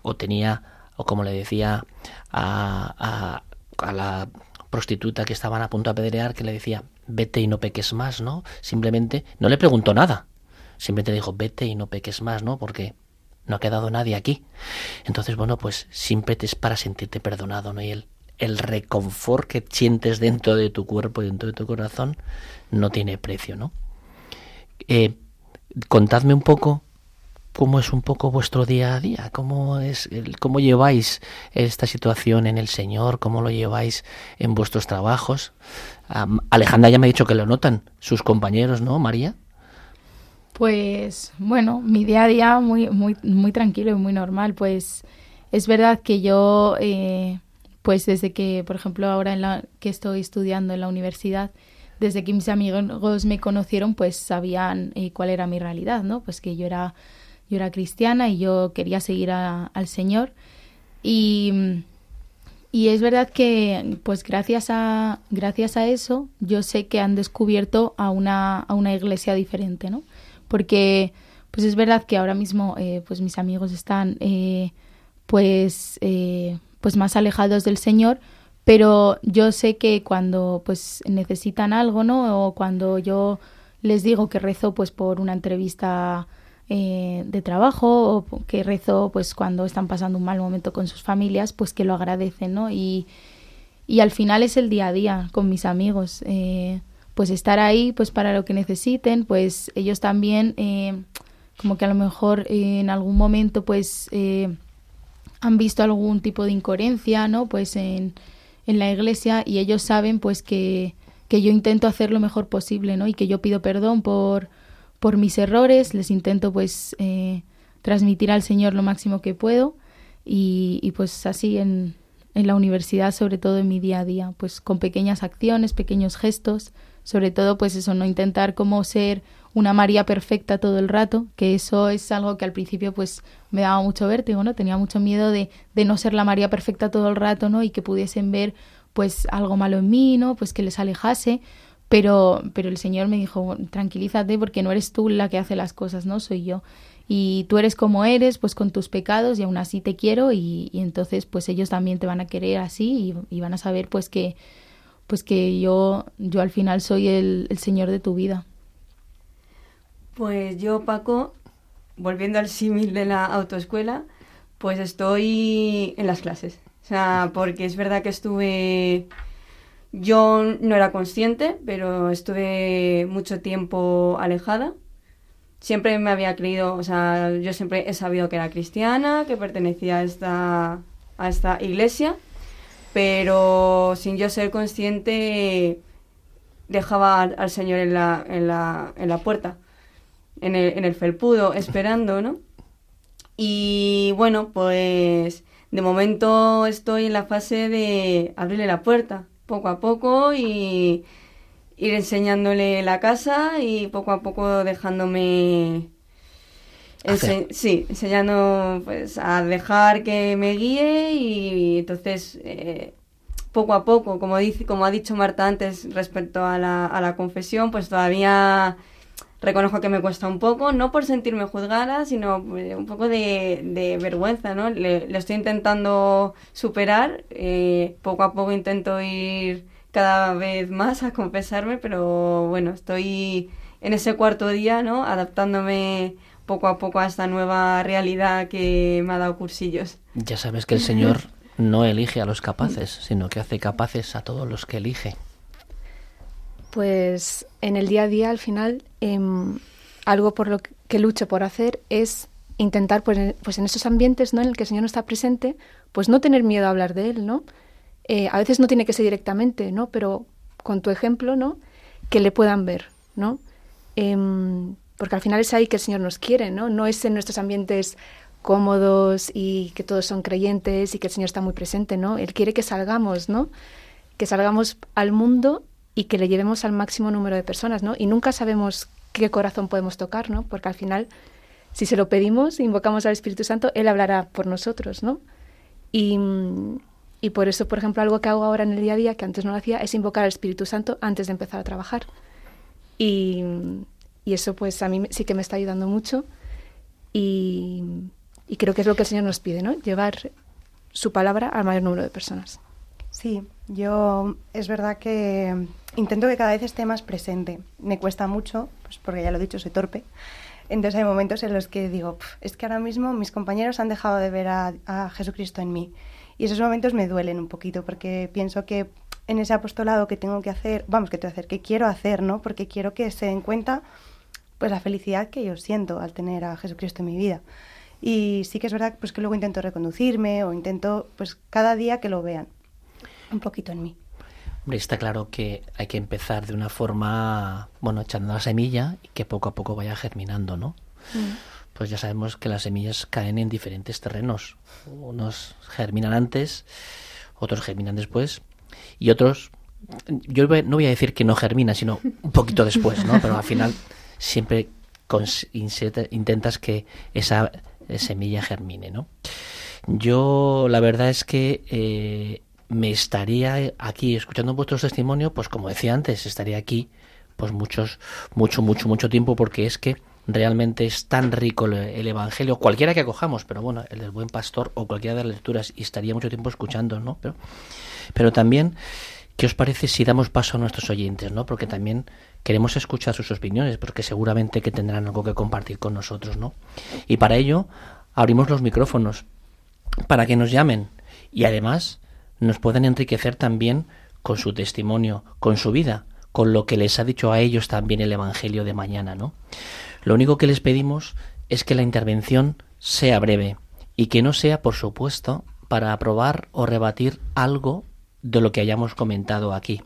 o tenía, o como le decía a, a, la prostituta que estaban a punto de apedrear, que le decía, vete y no peques más, ¿no? Simplemente, no le preguntó nada, simplemente dijo, vete y no peques más, ¿no? Porque no ha quedado nadie aquí. Entonces, bueno, pues siempre es para sentirte perdonado, ¿no? Y el, el reconfort que sientes dentro de tu cuerpo y dentro de tu corazón no tiene precio, ¿no? Eh, contadme un poco cómo es un poco vuestro día a día, cómo es, cómo lleváis esta situación en el Señor, cómo lo lleváis en vuestros trabajos. Alejandra ya me ha dicho que lo notan sus compañeros, ¿no, María? Pues bueno, mi día a día muy muy muy tranquilo y muy normal. Pues es verdad que yo, eh, pues desde que, por ejemplo, ahora en la que estoy estudiando en la universidad, desde que mis amigos me conocieron, pues sabían eh, cuál era mi realidad, ¿no? Pues que yo era yo era cristiana y yo quería seguir al Señor. Y, y es verdad que, pues gracias a, gracias a eso, yo sé que han descubierto a una, a una iglesia diferente, ¿no? Porque, pues es verdad que ahora mismo, eh, pues mis amigos están, eh, pues, pues más alejados del Señor, pero yo sé que cuando, pues, necesitan algo, ¿no? O cuando yo les digo que rezo, pues, por una entrevista eh, de trabajo o que rezo pues cuando están pasando un mal momento con sus familias, pues que lo agradecen, ¿no? Y, y al final es el día a día con mis amigos, eh, pues estar ahí pues para lo que necesiten, pues ellos también eh, como que a lo mejor en algún momento pues han visto algún tipo de incoherencia, ¿no? Pues en, en la iglesia y ellos saben pues que, que yo intento hacer lo mejor posible, ¿no? Y que yo pido perdón por por mis errores, les intento pues eh, transmitir al Señor lo máximo que puedo y, pues así en, en, la universidad, sobre todo en mi día a día, pues con pequeñas acciones, pequeños gestos, sobre todo pues eso, no intentar como ser una María perfecta todo el rato, que eso es algo que al principio pues me daba mucho vértigo, ¿no? Tenía mucho miedo de, de no ser la María perfecta todo el rato, ¿no? Y que pudiesen ver pues algo malo en mí, ¿no? Pues que les alejase, pero, pero el Señor me dijo, tranquilízate porque no eres tú la que hace las cosas, no soy yo. Y tú eres como eres, pues con tus pecados y aún así te quiero y, entonces pues ellos también te van a querer así y, van a saber pues que, pues que yo, yo al final soy el, el Señor de tu vida. Pues yo, Paco, volviendo al símil de la autoescuela, pues estoy en las clases. O sea, porque es verdad que estuve yo no era consciente, pero estuve mucho tiempo alejada. Siempre me había creído, o sea, yo siempre he sabido que era cristiana, que pertenecía a esta, a esta iglesia, pero sin yo ser consciente dejaba al, Señor en la, en la, en la puerta, en el, en el felpudo, esperando, ¿no? Y bueno, pues de momento estoy en la fase de abrirle la puerta poco a poco y ir enseñándole la casa y poco a poco dejándome sí enseñando pues a dejar que me guíe y, entonces eh, poco a poco como dice como ha dicho Marta antes respecto a la, a la confesión pues todavía reconozco que me cuesta un poco, no por sentirme juzgada, sino pues, un poco de, vergüenza, ¿no? Le, estoy intentando superar, eh, poco a poco intento ir cada vez más a confesarme, pero bueno, estoy en ese cuarto día, ¿no? Adaptándome poco a poco a esta nueva realidad que me ha dado cursillos. Ya sabes que el Señor no elige a los capaces, sino que hace capaces a todos los que elige. Pues en el día a día, al final, em, algo por lo que lucho por hacer es intentar, pues, pues, en esos ambientes ¿no? en el que el Señor no está presente, pues no tener miedo a hablar de Él, ¿no? Eh, a veces no tiene que ser directamente, ¿no? Pero con tu ejemplo, ¿no? Que le puedan ver, ¿no? Em, porque al final es ahí que el Señor nos quiere, ¿no? No es en nuestros ambientes cómodos y que todos son creyentes y que el Señor está muy presente, ¿no? Él quiere que salgamos, ¿no? Que salgamos al mundo y que le llevemos al máximo número de personas, ¿no? Y nunca sabemos qué corazón podemos tocar, ¿no? Porque al final, si se lo pedimos, invocamos al Espíritu Santo, Él hablará por nosotros, ¿no? Y, y por eso, por ejemplo, algo que hago ahora en el día a día, que antes no lo hacía, es invocar al Espíritu Santo antes de empezar a trabajar. Y, y eso pues a mí sí que me está ayudando mucho y, y creo que es lo que el Señor nos pide, ¿no? Llevar su palabra al mayor número de personas. Sí, yo es verdad que intento que cada vez esté más presente. Me cuesta mucho, pues porque ya lo he dicho, soy torpe. Entonces hay momentos en los que digo, es que ahora mismo mis compañeros han dejado de ver a, a, Jesucristo en mí. Y esos momentos me duelen un poquito porque pienso que en ese apostolado que tengo que hacer, vamos, que tengo que hacer, que quiero hacer, ¿no? Porque quiero que se den cuenta pues la felicidad que yo siento al tener a Jesucristo en mi vida. Y sí que es verdad pues que luego intento reconducirme o intento pues cada día que lo vean un poquito en mí. Hombre, está claro que hay que empezar de una forma, bueno, echando la semilla y que poco a poco vaya germinando, ¿no? Mm. Pues ya sabemos que las semillas caen en diferentes terrenos. Unos germinan antes, otros germinan después y otros, yo no voy a decir que no germinan, sino un poquito después, ¿no? Pero al final siempre intentas que esa semilla germine, ¿no? Yo la verdad es que eh, me estaría aquí escuchando vuestros testimonios, pues como decía antes, estaría aquí pues muchos, mucho, mucho, mucho tiempo porque es que realmente es tan rico el, Evangelio, cualquiera que acojamos, pero bueno, el del buen pastor o cualquiera de las lecturas, y estaría mucho tiempo escuchando, ¿no? Pero, pero también, ¿qué os parece si damos paso a nuestros oyentes, ¿no? Porque también queremos escuchar sus opiniones, porque seguramente que tendrán algo que compartir con nosotros, ¿no? Y para ello, abrimos los micrófonos para que nos llamen y además nos pueden enriquecer también con su testimonio, con su vida, con lo que les ha dicho a ellos también el Evangelio de mañana, ¿no? Lo único que les pedimos es que la intervención sea breve y que no sea, por supuesto, para aprobar o rebatir algo de lo que hayamos comentado aquí.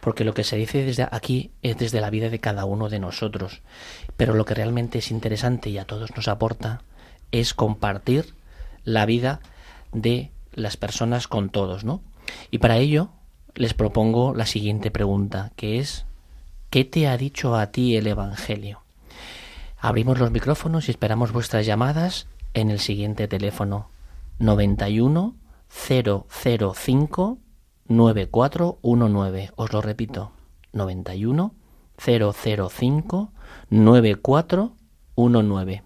Porque lo que se dice desde aquí es desde la vida de cada uno de nosotros. Pero lo que realmente es interesante y a todos nos aporta es compartir la vida de las personas con todos, ¿no? Y para ello les propongo la siguiente pregunta, que es ¿qué te ha dicho a ti el Evangelio? Abrimos los micrófonos y esperamos vuestras llamadas en el siguiente teléfono 91 005 9419. Os lo repito, 91 005 9419.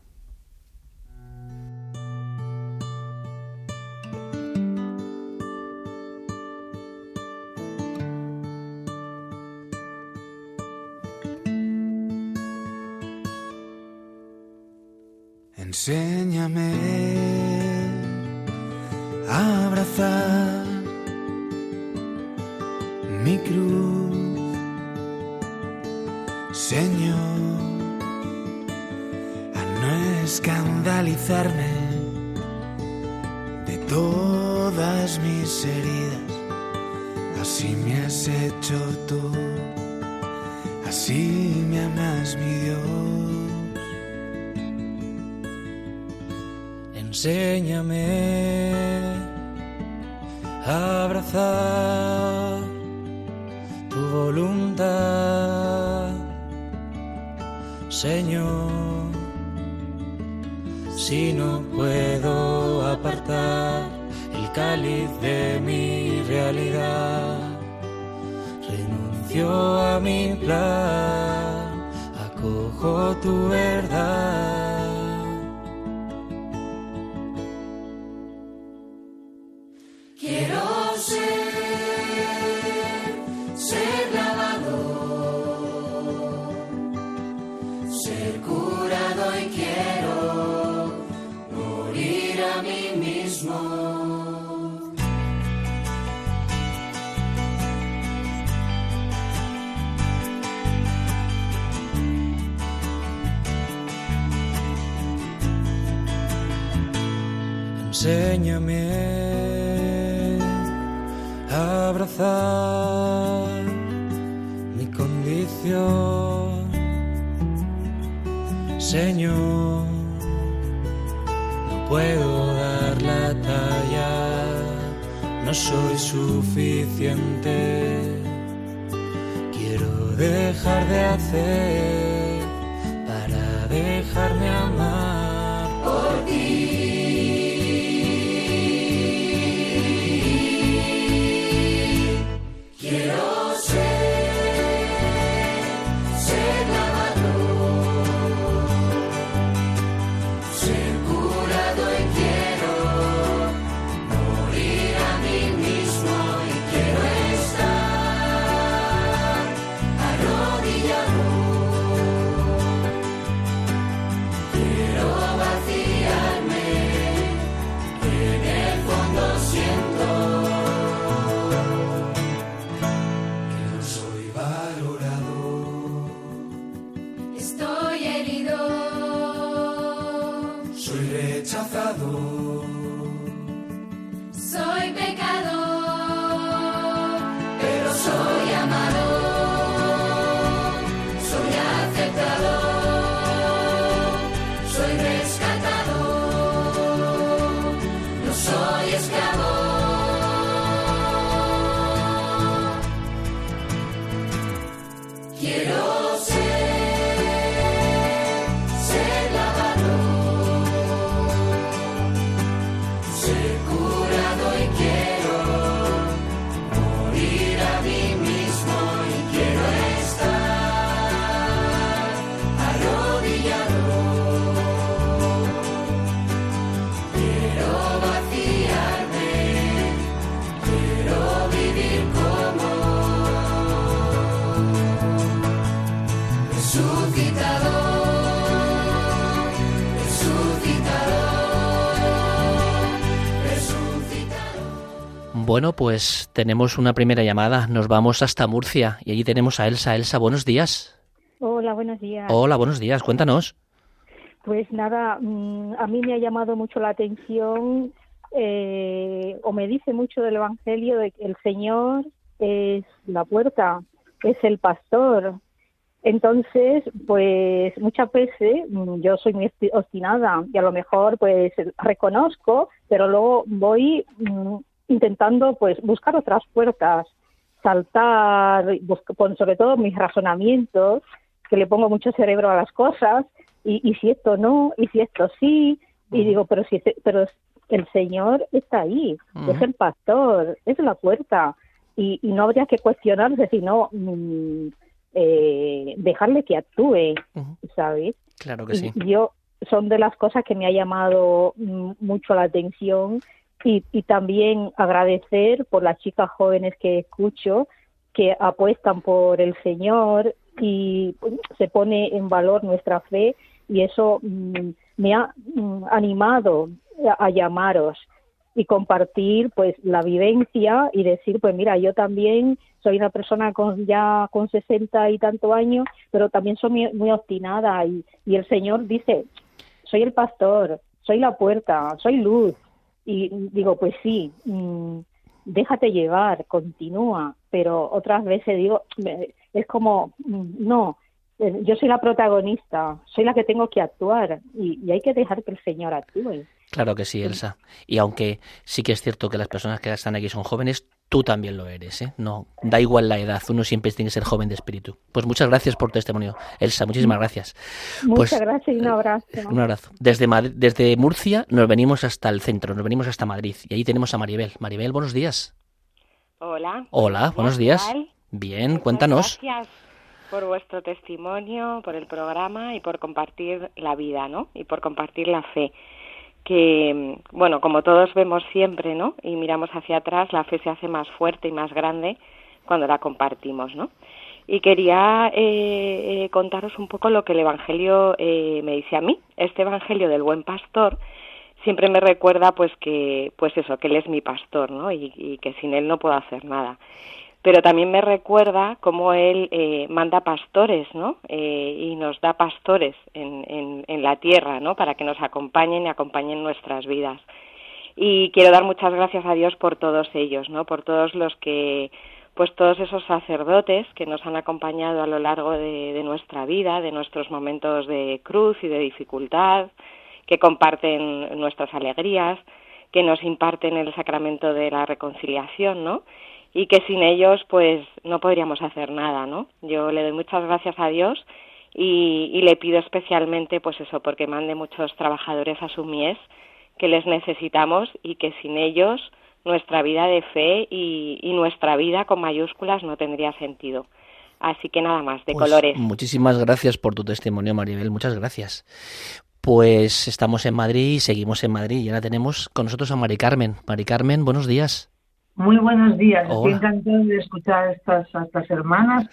Enséñame a abrazar mi condición, Señor. No puedo dar la talla, no soy suficiente. dejar de hacer Bueno, pues tenemos una primera llamada. Nos vamos hasta Murcia y allí tenemos a Elsa. Elsa, buenos días. Hola, buenos días. Hola, buenos días. Cuéntanos. Pues nada, mm, a mí me ha llamado mucho la atención eh, o me dice mucho del Evangelio de que el Señor es la puerta, es el pastor. Entonces, pues muchas veces mm, yo soy muy obsti- obstinada y a lo mejor pues reconozco, pero luego voy mm, intentando pues buscar otras puertas, saltar, con sobre todo mis razonamientos, que le pongo mucho cerebro a las cosas y, y si esto no, y si esto sí, y digo, pero si este- pero el Señor está ahí, es el pastor, es la puerta, y, y no habría que cuestionarse, sino mm, eh, dejarle que actúe. ¿sabes? Claro que sí. Y yo son de las cosas que me ha llamado mm, mucho la atención y, y también agradecer por las chicas jóvenes que escucho que apuestan por el Señor y pues, se pone en valor nuestra fe y eso mm, me ha mm, animado a, llamaros y compartir pues la vivencia y decir pues mira yo también soy una persona con ya con sesenta y tanto años pero también soy muy, muy obstinada y, y el Señor dice soy el pastor soy la puerta soy luz y digo pues sí mm, déjate llevar continúa pero otras veces digo es como mm, no eh, yo soy la protagonista soy la que tengo que actuar y, y hay que dejar que el Señor actúe Claro que sí, Elsa. Y aunque sí que es cierto que las personas que están aquí son jóvenes, tú también lo eres, ¿eh? No, da igual la edad, uno siempre tiene que ser joven de espíritu. Pues muchas gracias por tu testimonio, Elsa, muchísimas gracias. muchas Pues, gracias y un abrazo Un abrazo. Desde, Madri- desde Murcia nos venimos hasta el centro, nos venimos hasta Madrid. Y ahí tenemos a Maribel. Maribel, buenos días. Hola. Hola, buenos días. ¿qué tal? Bien, Muchas cuéntanos. Gracias por vuestro testimonio, por el programa y por compartir la vida, ¿no? Y por compartir la fe. Que, bueno, como todos vemos siempre, ¿no? Y miramos hacia atrás, la fe se hace más fuerte y más grande cuando la compartimos, ¿no? Y quería eh, eh, contaros un poco lo que el Evangelio eh, me dice a mí. Este Evangelio del buen pastor siempre me recuerda pues que pues eso que él es mi pastor no y, y que sin él no puedo hacer nada pero también me recuerda cómo él eh, manda pastores no Eh, y nos da pastores en, en, la tierra no para que nos acompañen y acompañen nuestras vidas. Y quiero dar muchas gracias a Dios por todos ellos no por todos los que pues todos esos sacerdotes que nos han acompañado a lo largo de, de nuestra vida de nuestros momentos de cruz y de dificultad que comparten nuestras alegrías, que nos imparten el sacramento de la reconciliación, ¿no? Y que sin ellos pues no podríamos hacer nada, ¿no? Yo le doy muchas gracias a Dios y, y le pido especialmente pues eso, porque mande muchos trabajadores a su mies que les necesitamos y que sin ellos nuestra vida de fe y, y nuestra vida con mayúsculas no tendría sentido. Así que nada más, de Pues colores. Muchísimas gracias por tu testimonio, Maribel. Muchas gracias. Pues estamos en Madrid y seguimos en Madrid y ahora tenemos con nosotros a Mari Carmen. Mari Carmen, buenos días. Muy buenos días. Estoy Hola. encantado de escuchar a estas, a estas hermanas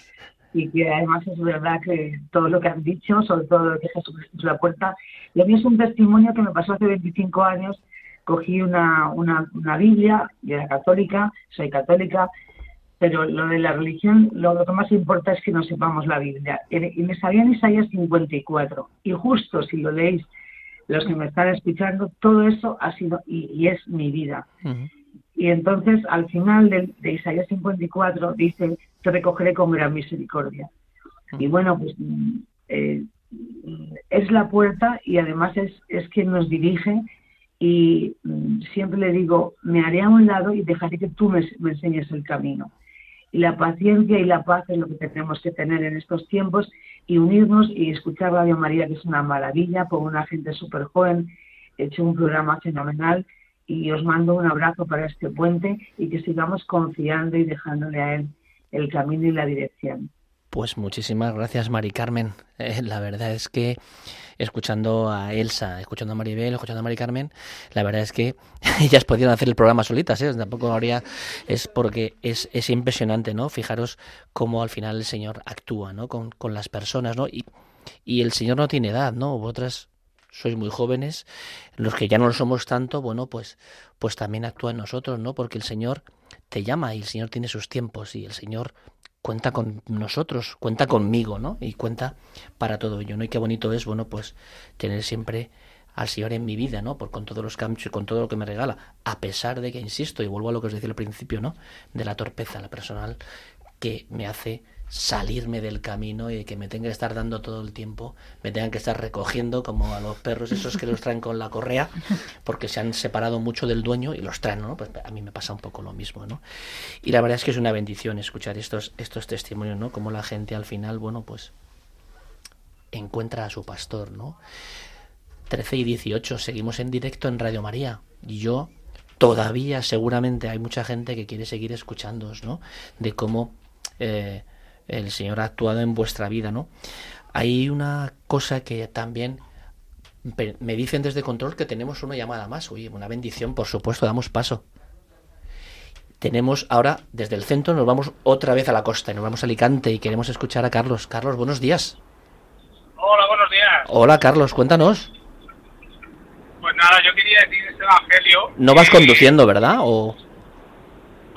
y que además es verdad que todo lo que han dicho, sobre todo lo que Jesús es la puerta, lo mío es un testimonio que me pasó hace 25 años. Cogí una, una, una Biblia, yo era católica, soy católica, pero lo de la religión, lo, lo que más importa es que no sepamos la Biblia. Y y me salía en Isaías 54. Y justo si lo leéis, los que me están escuchando, todo eso ha sido y, y es mi vida. Y entonces al final de, de Isaías 54 dice, te recogeré con gran misericordia. Y bueno, pues mm, eh, mm, es la puerta y además es, es quien nos dirige y mm, siempre le digo, me haré a un lado y dejaré que tú me, me enseñes el camino. Y la paciencia y la paz es lo que tenemos que tener en estos tiempos y unirnos y escuchar Radio María, que es una maravilla, con una gente súper joven, he hecho un programa fenomenal y os mando un abrazo para este puente y que sigamos confiando y dejándole a él el camino y la dirección. Pues muchísimas gracias, Mari Carmen. Eh, la verdad es que escuchando a Elsa, escuchando a Maribel, escuchando a Mari Carmen, la verdad es que ellas podían hacer el programa solitas, ¿eh? Tampoco habría, es porque es, es impresionante, ¿no? Fijaros cómo al final el Señor actúa, ¿no? Con, con las personas, ¿no? Y, y el Señor no tiene edad, ¿no? Vosotras sois muy jóvenes, los que ya no lo somos tanto, bueno, pues, pues también actúa en nosotros, ¿no? Porque el Señor te llama y el Señor tiene sus tiempos y el Señor cuenta con nosotros, cuenta conmigo, ¿no? Y cuenta para todo ello, ¿no? Y qué bonito es, bueno, pues tener siempre al Señor en mi vida, ¿no? Por con todos los cambios y con todo lo que me regala, a pesar de que, insisto, y vuelvo a lo que os decía al principio, ¿no? De la torpeza, la personal, que me hace salirme del camino y que me tenga que estar dando todo el tiempo, me tengan que estar recogiendo como a los perros esos que los traen con la correa, porque se han separado mucho del dueño y los traen, ¿no? Pues a mí me pasa un poco lo mismo, ¿no? Y la verdad es que es una bendición escuchar estos, estos testimonios, ¿no? Como la gente al final, bueno, pues encuentra a su pastor, ¿no? 13 y 18, seguimos en directo en Radio María. Y yo todavía seguramente hay mucha gente que quiere seguir escuchándoos, ¿no? De cómo eh, el Señor ha actuado en vuestra vida, ¿no? Hay una cosa que también me dicen desde control que tenemos una llamada más. Oye, una bendición, por supuesto, damos paso. Tenemos ahora, desde el centro, nos vamos otra vez a la costa, y nos vamos a Alicante y queremos escuchar a Carlos. Carlos, buenos días. Hola, buenos días. Hola, Carlos, cuéntanos. Pues nada, yo quería decir este evangelio. No vas conduciendo, ¿verdad? O...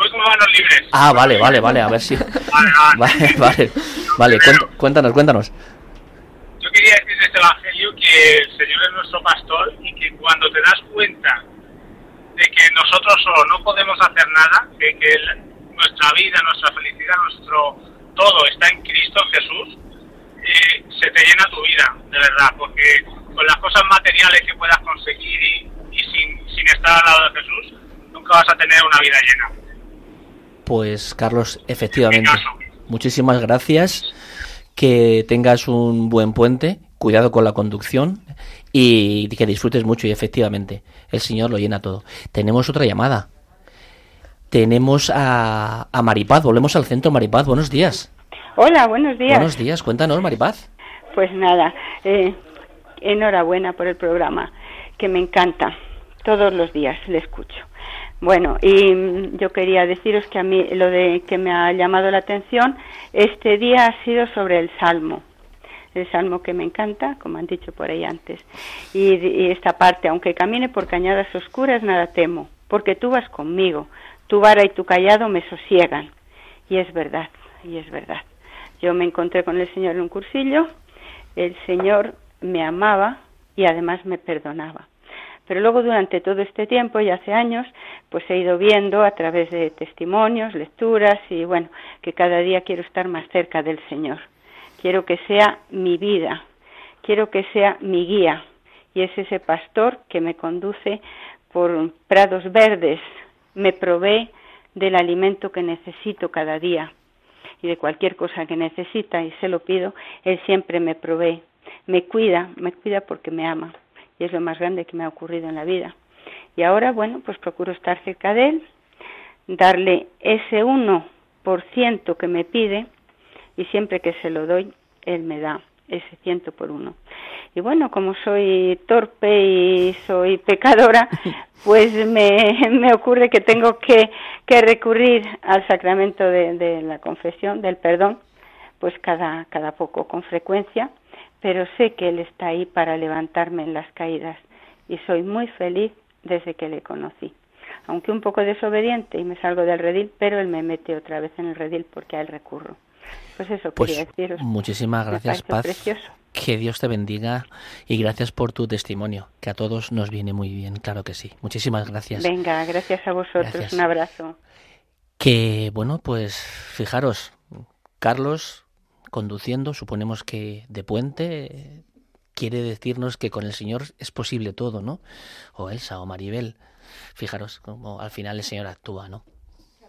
Voy con manos libres. Ah, vale, vale, vale, a ver si... Vale, vale, vale, cuént- cuéntanos, cuéntanos. Yo quería decir de este evangelio que el Señor es nuestro pastor y que cuando te das cuenta de que nosotros solo no podemos hacer nada, de que nuestra vida, nuestra felicidad, nuestro todo está en Cristo Jesús, eh, se te llena tu vida, de verdad, porque con las cosas materiales que puedas conseguir y, y sin, sin estar al lado de Jesús, nunca vas a tener una vida llena. Pues Carlos, efectivamente. Muchísimas gracias. Que tengas un buen puente. Cuidado con la conducción. Y que disfrutes mucho. Y efectivamente, el Señor lo llena todo. Tenemos otra llamada. Tenemos a, a Maripaz. Volvemos al centro, Maripaz. Buenos días. Hola, buenos días. Buenos días. Cuéntanos, Maripaz. Pues nada, eh, enhorabuena por el programa, que me encanta. Todos los días le escucho. Bueno, y mm, yo quería deciros que a mí lo de que me ha llamado la atención este día ha sido sobre el Salmo. El Salmo que me encanta, como han dicho por ahí antes. Y, y esta parte, aunque camine por cañadas oscuras, nada temo, porque tú vas conmigo. Tu vara y tu callado me sosiegan. Y es verdad, y es verdad. Yo me encontré con el Señor en un cursillo, el Señor me amaba y además me perdonaba. Pero luego durante todo este tiempo y hace años, pues he ido viendo a través de testimonios, lecturas y bueno, que cada día quiero estar más cerca del Señor. Quiero que sea mi vida, quiero que sea mi guía. Y es ese pastor que me conduce por prados verdes, me provee del alimento que necesito cada día. Y de cualquier cosa que necesita y se lo pido, Él siempre me provee, me cuida, me cuida porque me ama y es lo más grande que me ha ocurrido en la vida. Y ahora, bueno, pues procuro estar cerca de Él, darle ese 1% que me pide y siempre que se lo doy, Él me da ese ciento por uno. Y bueno, como soy torpe y soy pecadora, pues me, me ocurre que tengo que, que recurrir al sacramento de, de, la confesión, del perdón, pues cada, cada poco, con frecuencia, pero sé que Él está ahí para levantarme en las caídas y soy muy feliz desde que le conocí. Aunque un poco desobediente y me salgo del redil, pero Él me mete otra vez en el redil porque a Él recurro. Pues eso pues quería deciros. Muchísimas gracias, Paz. Precioso. Que Dios te bendiga y gracias por tu testimonio, que a todos nos viene muy bien, claro que sí. Muchísimas gracias. Venga, gracias a vosotros. Gracias. Un abrazo. Que bueno, pues fijaros, Carlos conduciendo, suponemos que de puente, quiere decirnos que con el Señor es posible todo, ¿no? O Elsa o Maribel. Fijaros cómo al final el Señor actúa, ¿no?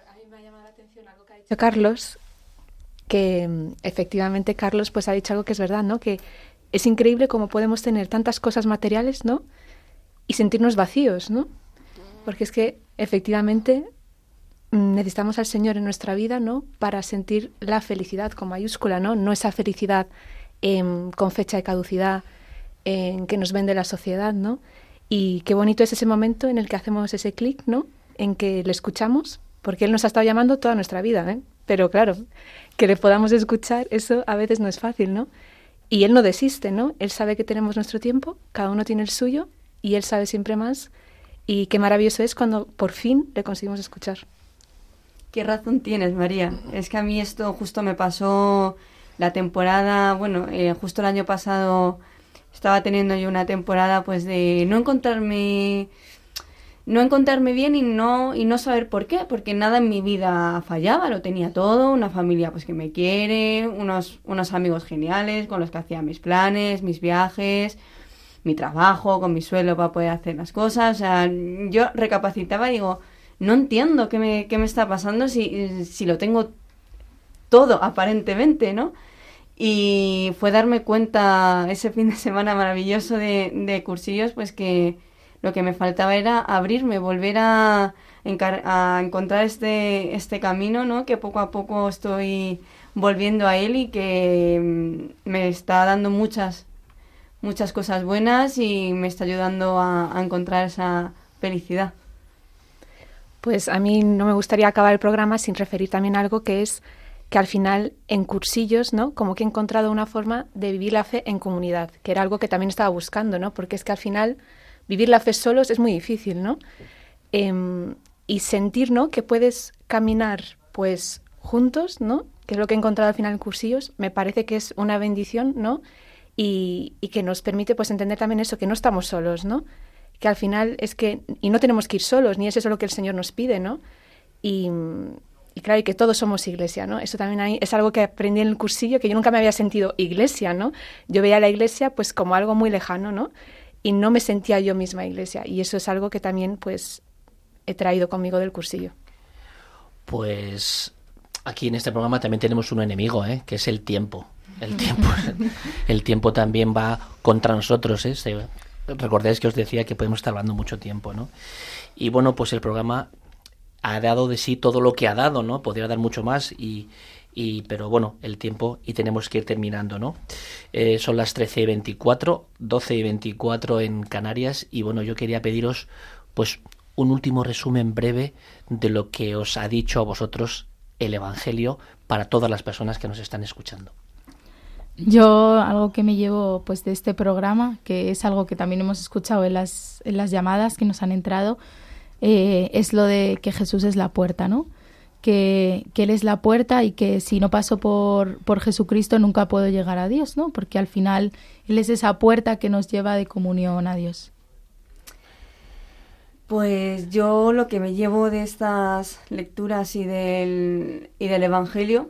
A mí me ha llamado la atención algo que ha dicho Carlos, que efectivamente Carlos pues ha dicho algo que es verdad, ¿no? Que es increíble cómo podemos tener tantas cosas materiales, ¿no? Y sentirnos vacíos, ¿no? Porque es que efectivamente necesitamos al Señor en nuestra vida, ¿no? Para sentir la felicidad con mayúscula, ¿no? No esa felicidad eh, con fecha de caducidad en que nos vende la sociedad, ¿no? Y qué bonito es ese momento en el que hacemos ese clic, ¿no? En que le escuchamos, porque Él nos ha estado llamando toda nuestra vida, ¿eh? Pero claro, que le podamos escuchar, eso a veces no es fácil, ¿no? Y Él no desiste, ¿no? Él sabe que tenemos nuestro tiempo, cada uno tiene el suyo, y Él sabe siempre más. Y qué maravilloso es cuando por fin le conseguimos escuchar. Qué razón tienes, María. Es que a mí esto justo me pasó la temporada, bueno, eh, justo el año pasado estaba teniendo yo una temporada pues de no encontrarme no encontrarme bien y no y no saber por qué, porque nada en mi vida fallaba, lo tenía todo, una familia pues que me quiere, unos unos amigos geniales con los que hacía mis planes, mis viajes, mi trabajo, con mi sueldo para poder hacer las cosas, o sea, yo recapacitaba y digo, no entiendo qué me, qué me está pasando si, si lo tengo todo, aparentemente, ¿no? Y fue darme cuenta ese fin de semana maravilloso de, de cursillos, pues que lo que me faltaba era abrirme, volver a, encontrar este, este camino, ¿no? Que poco a poco estoy volviendo a él y que me está dando muchas, muchas cosas buenas y me está ayudando a encontrar esa felicidad. Pues a mí no me gustaría acabar el programa sin referir también algo que es que al final en cursillos, ¿no? Como que he encontrado una forma de vivir la fe en comunidad, que era algo que también estaba buscando, ¿no? Porque es que al final vivir la fe solos es muy difícil, ¿no? Eh, y sentir, ¿no? Que puedes caminar, pues, juntos, ¿no? Que es lo que he encontrado al final en cursillos, me parece que es una bendición, ¿no? Y, y que nos permite, pues, entender también eso, que no estamos solos, ¿no? Que al final es que, y no tenemos que ir solos, ni es eso lo que el Señor nos pide, ¿no? Y, y claro, y que todos somos iglesia, ¿no? Eso también hay, es algo que aprendí en el cursillo, que yo nunca me había sentido iglesia, ¿no? Yo veía la iglesia pues como algo muy lejano, ¿no? Y no me sentía yo misma iglesia. Y eso es algo que también pues he traído conmigo del cursillo. Pues aquí en este programa también tenemos un enemigo, ¿eh? Que es el tiempo. El tiempo, el tiempo también va contra nosotros, ¿eh? Se, recordáis que os decía que podemos estar hablando mucho tiempo, ¿no? Y bueno, pues el programa ha dado de sí todo lo que ha dado, ¿no? Podría dar mucho más y, pero bueno, el tiempo y tenemos que ir terminando, ¿no? Eh, son las 13 y 24, 12 y 24 en Canarias y bueno, yo quería pediros pues un último resumen breve de lo que os ha dicho a vosotros el Evangelio para todas las personas que nos están escuchando. Yo algo que me llevo pues de este programa, que es algo que también hemos escuchado en las, en las llamadas que nos han entrado, eh, es lo de que Jesús es la puerta, ¿no? Que, que, Él es la puerta y que si no paso por, por Jesucristo nunca puedo llegar a Dios, ¿no? Porque al final Él es esa puerta que nos lleva de comunión a Dios. Pues yo lo que me llevo de estas lecturas y del, y del Evangelio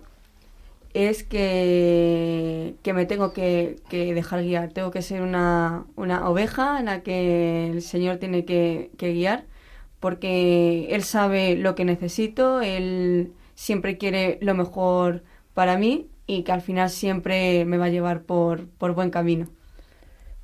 es que, que me tengo que, que, dejar guiar. Tengo que ser una, una, oveja en la que el Señor tiene que, que, guiar porque Él sabe lo que necesito, Él siempre quiere lo mejor para mí y que al final siempre me va a llevar por, por buen camino.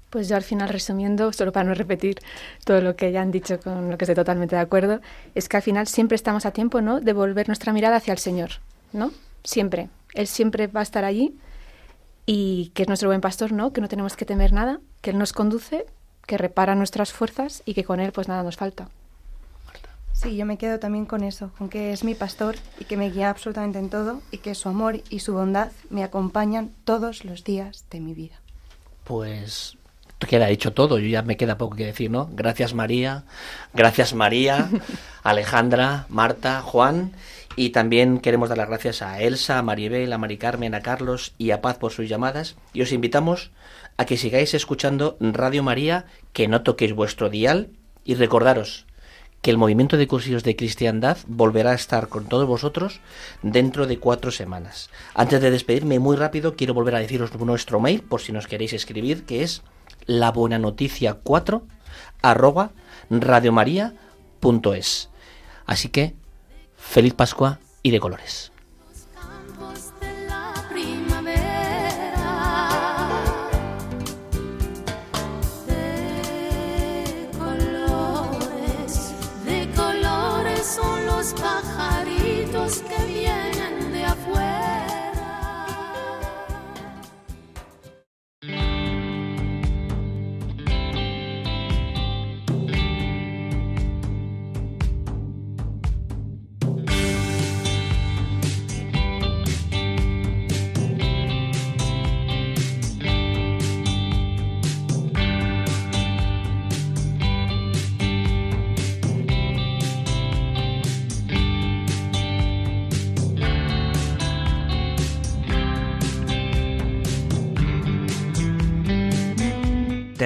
Pues yo al final resumiendo, solo para no repetir todo lo que ya han dicho con lo que estoy totalmente de acuerdo, es que al final siempre estamos a tiempo, ¿no? De volver nuestra mirada hacia el Señor, ¿no? Siempre. Él siempre va a estar allí y que es nuestro buen pastor, ¿no? Que no tenemos que temer nada, que Él nos conduce, que repara nuestras fuerzas y que con Él pues nada nos falta. Sí, yo me quedo también con eso, con que es mi pastor y que me guía absolutamente en todo y que su amor y su bondad me acompañan todos los días de mi vida. Pues queda dicho todo, yo ya me queda poco que decir, ¿no? Gracias María, gracias María, Alejandra, Marta, Juan. Y también queremos dar las gracias a Elsa, a Maribel, a Mari Carmen, a Carlos y a Paz por sus llamadas. Y os invitamos a que sigáis escuchando Radio María, que no toquéis vuestro dial y recordaros que el movimiento de cursillos de cristiandad volverá a estar con todos vosotros dentro de cuatro semanas. Antes de despedirme muy rápido, quiero volver a deciros nuestro mail por si nos queréis escribir, que es la buena noticia 4 arroba radiomaria.es. Así que, feliz Pascua y de colores. Pajaritos que vienen